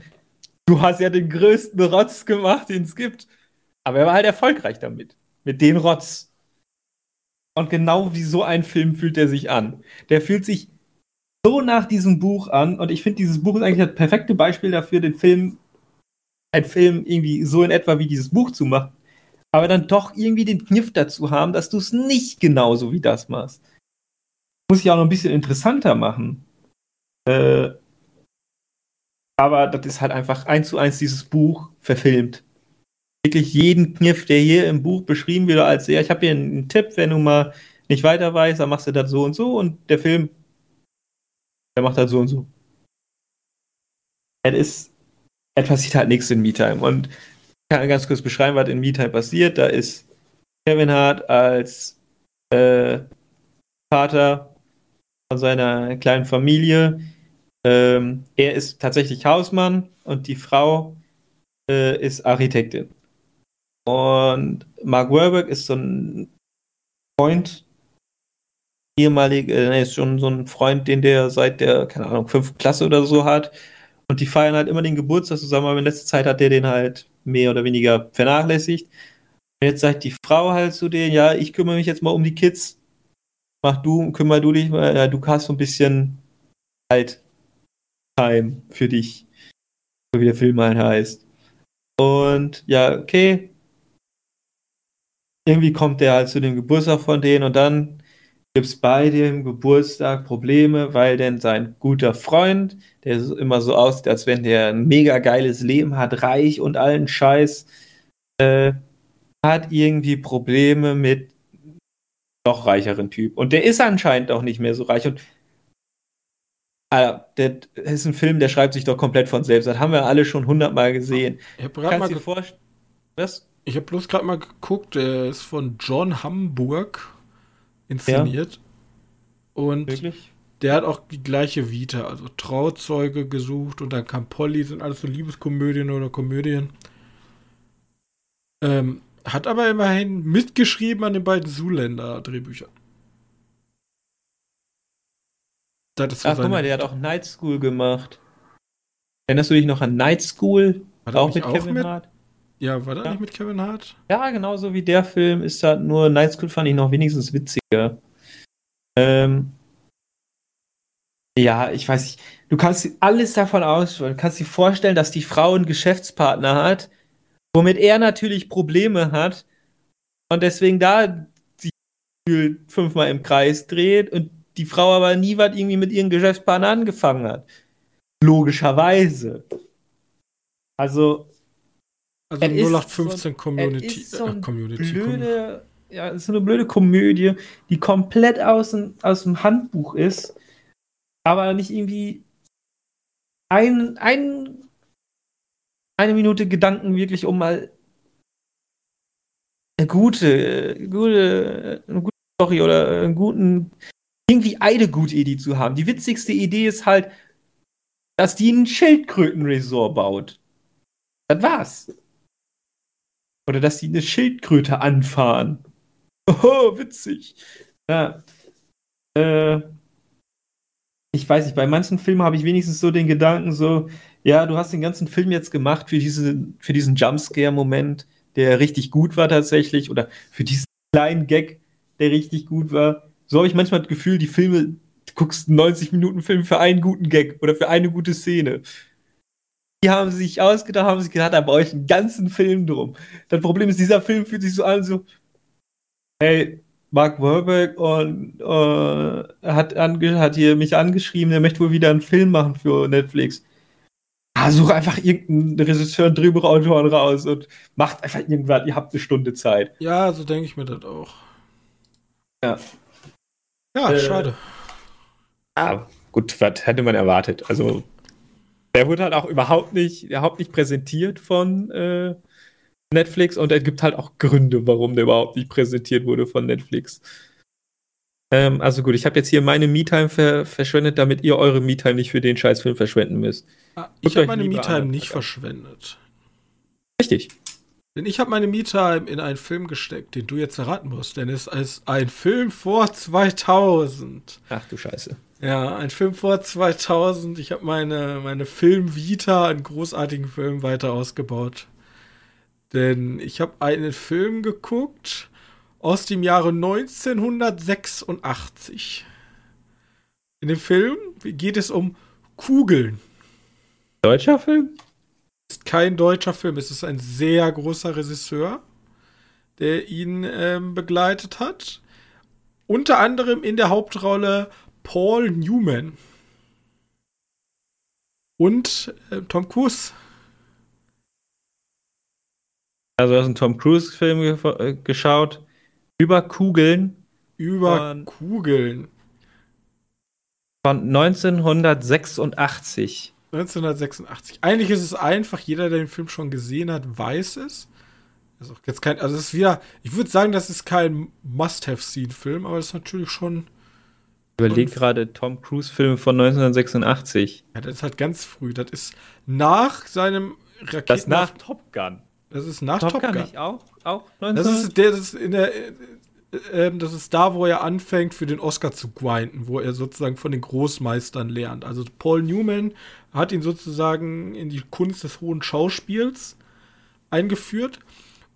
du hast ja den größten Rotz gemacht, den es gibt. Aber er war halt erfolgreich damit. Mit dem Rotz. Und genau wie so ein Film fühlt er sich an. Der fühlt sich so nach diesem Buch an und ich finde, dieses Buch ist eigentlich das perfekte Beispiel dafür, den Film, ein Film irgendwie so in etwa wie dieses Buch zu machen, aber dann doch irgendwie den Kniff dazu haben, dass du es nicht genauso wie das machst. Muss ich auch noch ein bisschen interessanter machen. Äh, aber das ist halt einfach eins zu eins dieses Buch verfilmt. Wirklich jeden Kniff, der hier im Buch beschrieben wird, als ja, ich habe hier einen Tipp, wenn du mal nicht weiter weißt, dann machst du das so und so und der Film, der macht das so und so. Es ist, es passiert halt nichts in MeTime und ich kann ganz kurz beschreiben, was in MeTime passiert. Da ist Kevin Hart als äh, Vater von seiner kleinen Familie ähm, er ist tatsächlich Hausmann und die Frau äh, ist Architektin. Und Mark Warburg ist so ein Freund, ehemalig, äh, ist schon so ein Freund, den der seit der, keine Ahnung, fünften Klasse oder so hat. Und die feiern halt immer den Geburtstag zusammen, aber in letzter Zeit hat der den halt mehr oder weniger vernachlässigt. Und jetzt sagt die Frau halt zu denen, ja, ich kümmere mich jetzt mal um die Kids. Mach du, kümmere du dich mal, ja, du hast so ein bisschen halt Time für dich. So wie der Film halt heißt. Und ja, okay. Irgendwie kommt der halt zu dem Geburtstag von denen und dann gibt es bei dem Geburtstag Probleme, weil denn sein guter Freund, der immer so aussieht, als wenn der ein mega geiles Leben hat, reich und allen Scheiß, äh, hat irgendwie Probleme mit noch reicheren Typ. Und der ist anscheinend auch nicht mehr so reich. Und Ah, das ist ein Film, der schreibt sich doch komplett von selbst. Das haben wir alle schon hundertmal gesehen. Ich habe mal dir vorstellen. Was? Ich habe bloß gerade mal geguckt, der ist von John Hamburg inszeniert. Ja. Und Wirklich? der hat auch die gleiche Vita, also Trauzeuge gesucht und dann kam Polly, sind alles so Liebeskomödien oder Komödien. Ähm, hat aber immerhin mitgeschrieben an den beiden Zuländer-Drehbüchern. Ach, guck mal, der hat auch Night School gemacht. Erinnerst du dich noch an Night School? War auch mit auch Kevin mit? Hart? Ja, war das ja. nicht mit Kevin Hart? Ja, genauso wie der Film ist da nur Night School fand ich noch wenigstens witziger. Ähm, ja, ich weiß nicht. Du kannst alles davon ausstellen. Du kannst dir vorstellen, dass die Frau einen Geschäftspartner hat, womit er natürlich Probleme hat und deswegen da sich fünfmal im Kreis dreht und die Frau aber nie was irgendwie mit ihren Geschäftspartner angefangen hat. Logischerweise. Also. Also 0815 so, Community. So äh, Community blöde, ja, es ist so eine blöde Komödie, die komplett aus dem, aus dem Handbuch ist, aber nicht irgendwie ein, ein, eine Minute Gedanken wirklich um mal eine gute, gute, eine gute Story oder einen guten irgendwie eine gute Idee zu haben. Die witzigste Idee ist halt, dass die ein Schildkrötenresort baut. Das war's. Oder dass die eine Schildkröte anfahren. Oh, witzig. Ja. Äh, ich weiß nicht, bei manchen Filmen habe ich wenigstens so den Gedanken, so, ja, du hast den ganzen Film jetzt gemacht für, diese, für diesen Jumpscare-Moment, der richtig gut war tatsächlich, oder für diesen kleinen Gag, der richtig gut war so habe ich manchmal das Gefühl, die Filme, du guckst einen 90 Minuten Film für einen guten Gag oder für eine gute Szene. Die haben sich ausgedacht, haben sich gedacht, da brauche ich einen ganzen Film drum. Das Problem ist, dieser Film fühlt sich so an, so, hey, Mark Wahlberg und äh, hat, hat hier mich angeschrieben, er möchte wohl wieder einen Film machen für Netflix. Ah, such einfach irgendeinen Regisseur, einen Drehbuchautoren raus und macht einfach irgendwas, ihr habt eine Stunde Zeit. Ja, so denke ich mir das auch. Ja. Ja, äh, schade. Ah, gut, was hätte man erwartet? Also, der wurde halt auch überhaupt nicht, überhaupt nicht präsentiert von äh, Netflix und es gibt halt auch Gründe, warum der überhaupt nicht präsentiert wurde von Netflix. Ähm, also gut, ich habe jetzt hier meine Me-Time ver verschwendet, damit ihr eure Me-Time nicht für den Scheißfilm verschwenden müsst. Ah, ich habe meine Me-Time nicht verschwendet. Richtig. Denn ich habe meine Me-Time in einen Film gesteckt, den du jetzt erraten musst. Denn es ist ein Film vor 2000. Ach du Scheiße. Ja, ein Film vor 2000. Ich habe meine, meine Film-Vita, einen großartigen Film, weiter ausgebaut. Denn ich habe einen Film geguckt aus dem Jahre 1986. In dem Film geht es um Kugeln. Deutscher Film? Ist kein deutscher Film, es ist ein sehr großer Regisseur, der ihn ähm, begleitet hat. Unter anderem in der Hauptrolle Paul Newman. Und äh, Tom Cruise. Also du hast einen Tom Cruise-Film ge äh, geschaut. Über Kugeln. Über von, Kugeln. Von 1986. 1986. Eigentlich ist es einfach, jeder, der den Film schon gesehen hat, weiß es. Also jetzt kein, also es ist wieder, ich würde sagen, das ist kein Must-Have-Seen-Film, aber es ist natürlich schon. Ich überlege gerade Tom Cruise-Film von 1986. Ja, das ist halt ganz früh. Das ist nach seinem Raketen. Das ist nach Top Gun. Das ist nach Top, Top Gun. Nicht auch? Auch 19? Das ist der, das ist in der, äh, das ist da, wo er anfängt, für den Oscar zu grinden, wo er sozusagen von den Großmeistern lernt. Also Paul Newman hat ihn sozusagen in die Kunst des hohen Schauspiels eingeführt.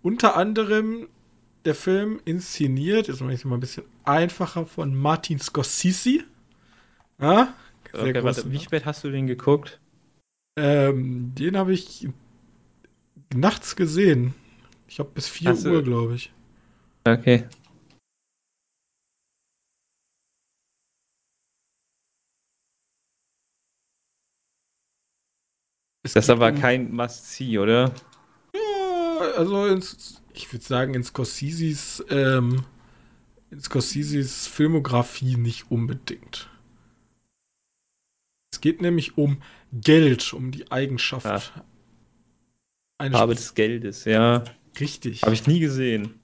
Unter anderem der Film inszeniert, jetzt mache ich es mal ein bisschen einfacher, von Martin Scorsese. Ja, okay, warte, wie spät hast du den geguckt? Ähm, den habe ich nachts gesehen. Ich habe bis 4 Uhr, glaube ich. Okay. Es das ist aber kein Must-See, oder? Ja, also ins, ich würde sagen, in Scorseses, ähm, in Scorseses Filmografie nicht unbedingt. Es geht nämlich um Geld, um die Eigenschaft. Ja. Eine Farbe des Geldes, ja. Richtig. Habe ich nie gesehen.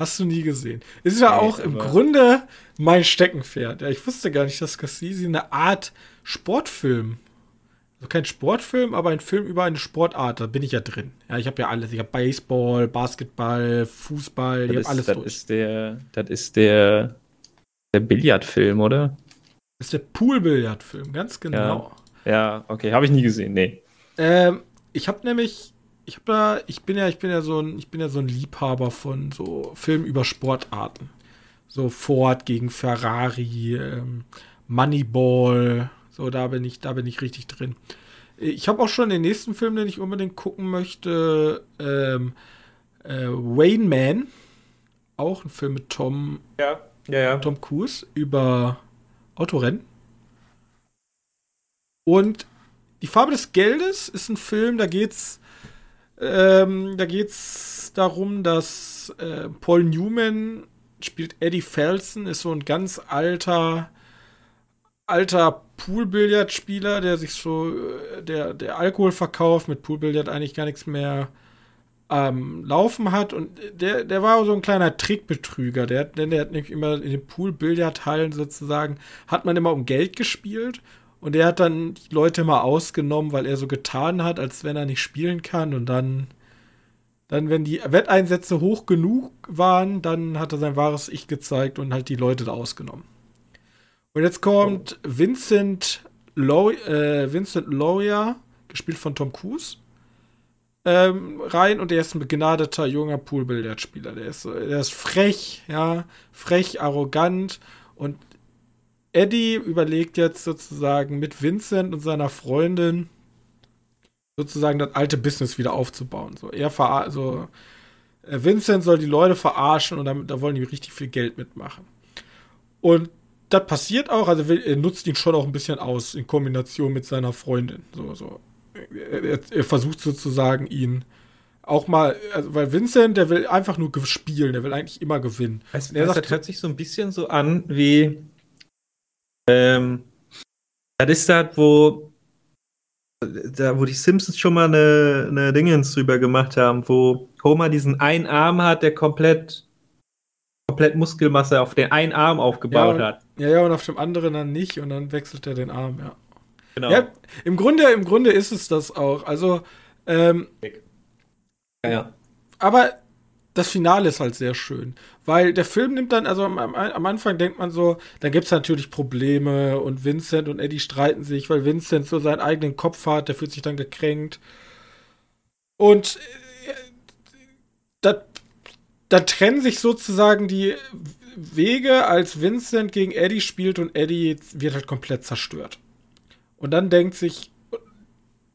Hast du nie gesehen. Ist ja nee, auch im Grunde mein Steckenpferd. Ja, ich wusste gar nicht, dass Scorsese eine Art Sportfilm kein Sportfilm, aber ein Film über eine Sportart. Da bin ich ja drin. Ja, ich habe ja alles. Ich habe Baseball, Basketball, Fußball, ich habe alles das durch. Ist der, das ist der, der Billardfilm, oder? Das ist der Poolbillardfilm, ganz genau. Ja, ja okay, habe ich nie gesehen, nee. Ähm, ich habe nämlich, ich habe da, ich bin ja, ich bin ja so ein, ich bin ja so ein Liebhaber von so Filmen über Sportarten. So Ford gegen Ferrari, ähm, Moneyball, so, da bin ich, da bin ich richtig drin. Ich habe auch schon den nächsten Film, den ich unbedingt gucken möchte. Ähm, äh, Wayne Man. Auch ein Film mit Tom, ja, ja, ja. Tom Cruise über Autorennen. Und Die Farbe des Geldes ist ein Film, da geht's, ähm, da geht's darum, dass äh, Paul Newman spielt Eddie Felsen, ist so ein ganz alter alter Poolbillardspieler, der sich so, der, der Alkohol verkauft, mit Poolbillard eigentlich gar nichts mehr ähm, laufen hat. Und der, der war so ein kleiner Trickbetrüger. Der, denn der hat nämlich immer in den Poolbillardhallen sozusagen, hat man immer um Geld gespielt. Und der hat dann die Leute mal ausgenommen, weil er so getan hat, als wenn er nicht spielen kann. Und dann, dann, wenn die Wetteinsätze hoch genug waren, dann hat er sein wahres Ich gezeigt und halt die Leute da ausgenommen. Und jetzt kommt. Vincent, Low, äh, Vincent Lawyer, gespielt von Tom Cruise, ähm, rein und er ist ein begnadeter junger Poolbillardspieler. Der ist, der ist frech, ja, frech, arrogant und Eddie überlegt jetzt sozusagen mit Vincent und seiner Freundin sozusagen das alte Business wieder aufzubauen. So, er ver so, äh, Vincent soll die Leute verarschen und damit, da wollen die richtig viel Geld mitmachen. Und das passiert auch, also er nutzt ihn schon auch ein bisschen aus in Kombination mit seiner Freundin. So, so. Er, er versucht sozusagen ihn auch mal, also, weil Vincent, der will einfach nur spielen, der will eigentlich immer gewinnen. Weißt, er sagt, das hört sich so ein bisschen so an wie, ähm, das ist das, wo, da, wo die Simpsons schon mal eine, eine Dingens drüber gemacht haben, wo Homer diesen einen Arm hat, der komplett komplett Muskelmasse auf den einen Arm aufgebaut ja, hat. Ja, ja, und auf dem anderen dann nicht und dann wechselt er den Arm, ja. Genau. Ja, im Grunde, im Grunde ist es das auch. Also, ähm, ja, ja. Aber das Finale ist halt sehr schön, weil der Film nimmt dann, also am, am Anfang denkt man so, da gibt es natürlich Probleme und Vincent und Eddie streiten sich, weil Vincent so seinen eigenen Kopf hat, der fühlt sich dann gekränkt. Und äh, das da trennen sich sozusagen die Wege, als Vincent gegen Eddie spielt und Eddie wird halt komplett zerstört. Und dann denkt sich,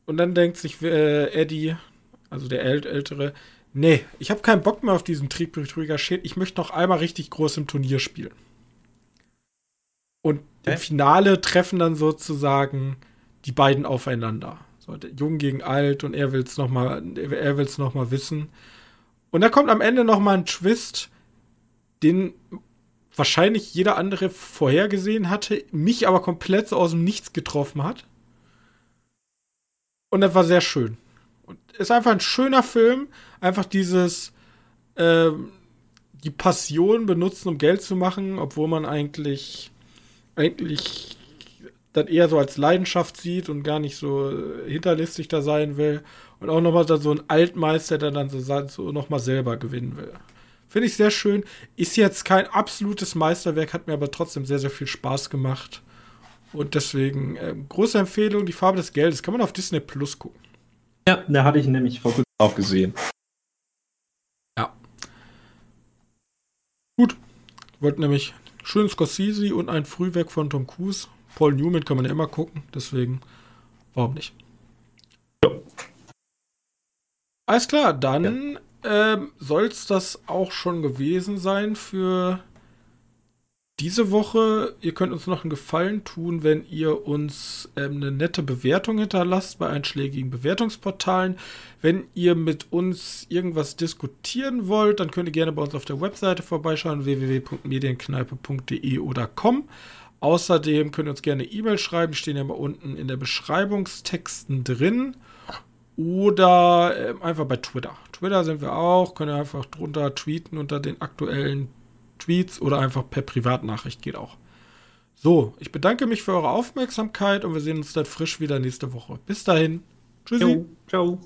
und dann denkt sich äh, Eddie, also der äl Ältere, nee, ich habe keinen Bock mehr auf diesen Triebbetrüger Shit, ich möchte noch einmal richtig groß im Turnier spielen. Und Hä? im Finale treffen dann sozusagen die beiden aufeinander. So, Jung gegen alt und er will es nochmal, er will's noch mal wissen. Und da kommt am Ende nochmal ein Twist, den wahrscheinlich jeder andere vorhergesehen hatte, mich aber komplett so aus dem Nichts getroffen hat. Und das war sehr schön. Und ist einfach ein schöner Film. Einfach dieses, äh, die Passion benutzen, um Geld zu machen, obwohl man eigentlich, eigentlich das eher so als Leidenschaft sieht und gar nicht so hinterlistig da sein will. Und auch nochmal so ein Altmeister, der dann so, so nochmal selber gewinnen will. Finde ich sehr schön. Ist jetzt kein absolutes Meisterwerk, hat mir aber trotzdem sehr, sehr viel Spaß gemacht. Und deswegen äh, große Empfehlung, die Farbe des Geldes. Kann man auf Disney Plus gucken. Ja, da hatte ich nämlich vor kurzem auch gesehen. Ja. Gut. Ich wollte nämlich schön Scorsese und ein Frühwerk von Tom Cruise. Paul Newman kann man ja immer gucken, deswegen warum nicht? Ja. Alles klar, dann ja ähm, soll es das auch schon gewesen sein für diese Woche. Ihr könnt uns noch einen Gefallen tun, wenn ihr uns ähm, eine nette Bewertung hinterlasst bei einschlägigen Bewertungsportalen. Wenn ihr mit uns irgendwas diskutieren wollt, dann könnt ihr gerne bei uns auf der Webseite vorbeischauen, www.medienkneipe.de oder com. Außerdem könnt ihr uns gerne E-Mail schreiben, stehen ja mal unten in der Beschreibungstexten drin. Oder äh, einfach bei Twitter. Twitter sind wir auch, könnt ihr einfach drunter tweeten unter den aktuellen Tweets oder einfach per Privatnachricht geht auch. So, ich bedanke mich für eure Aufmerksamkeit und wir sehen uns dann frisch wieder nächste Woche. Bis dahin. Tschüssi. Jo, ciao.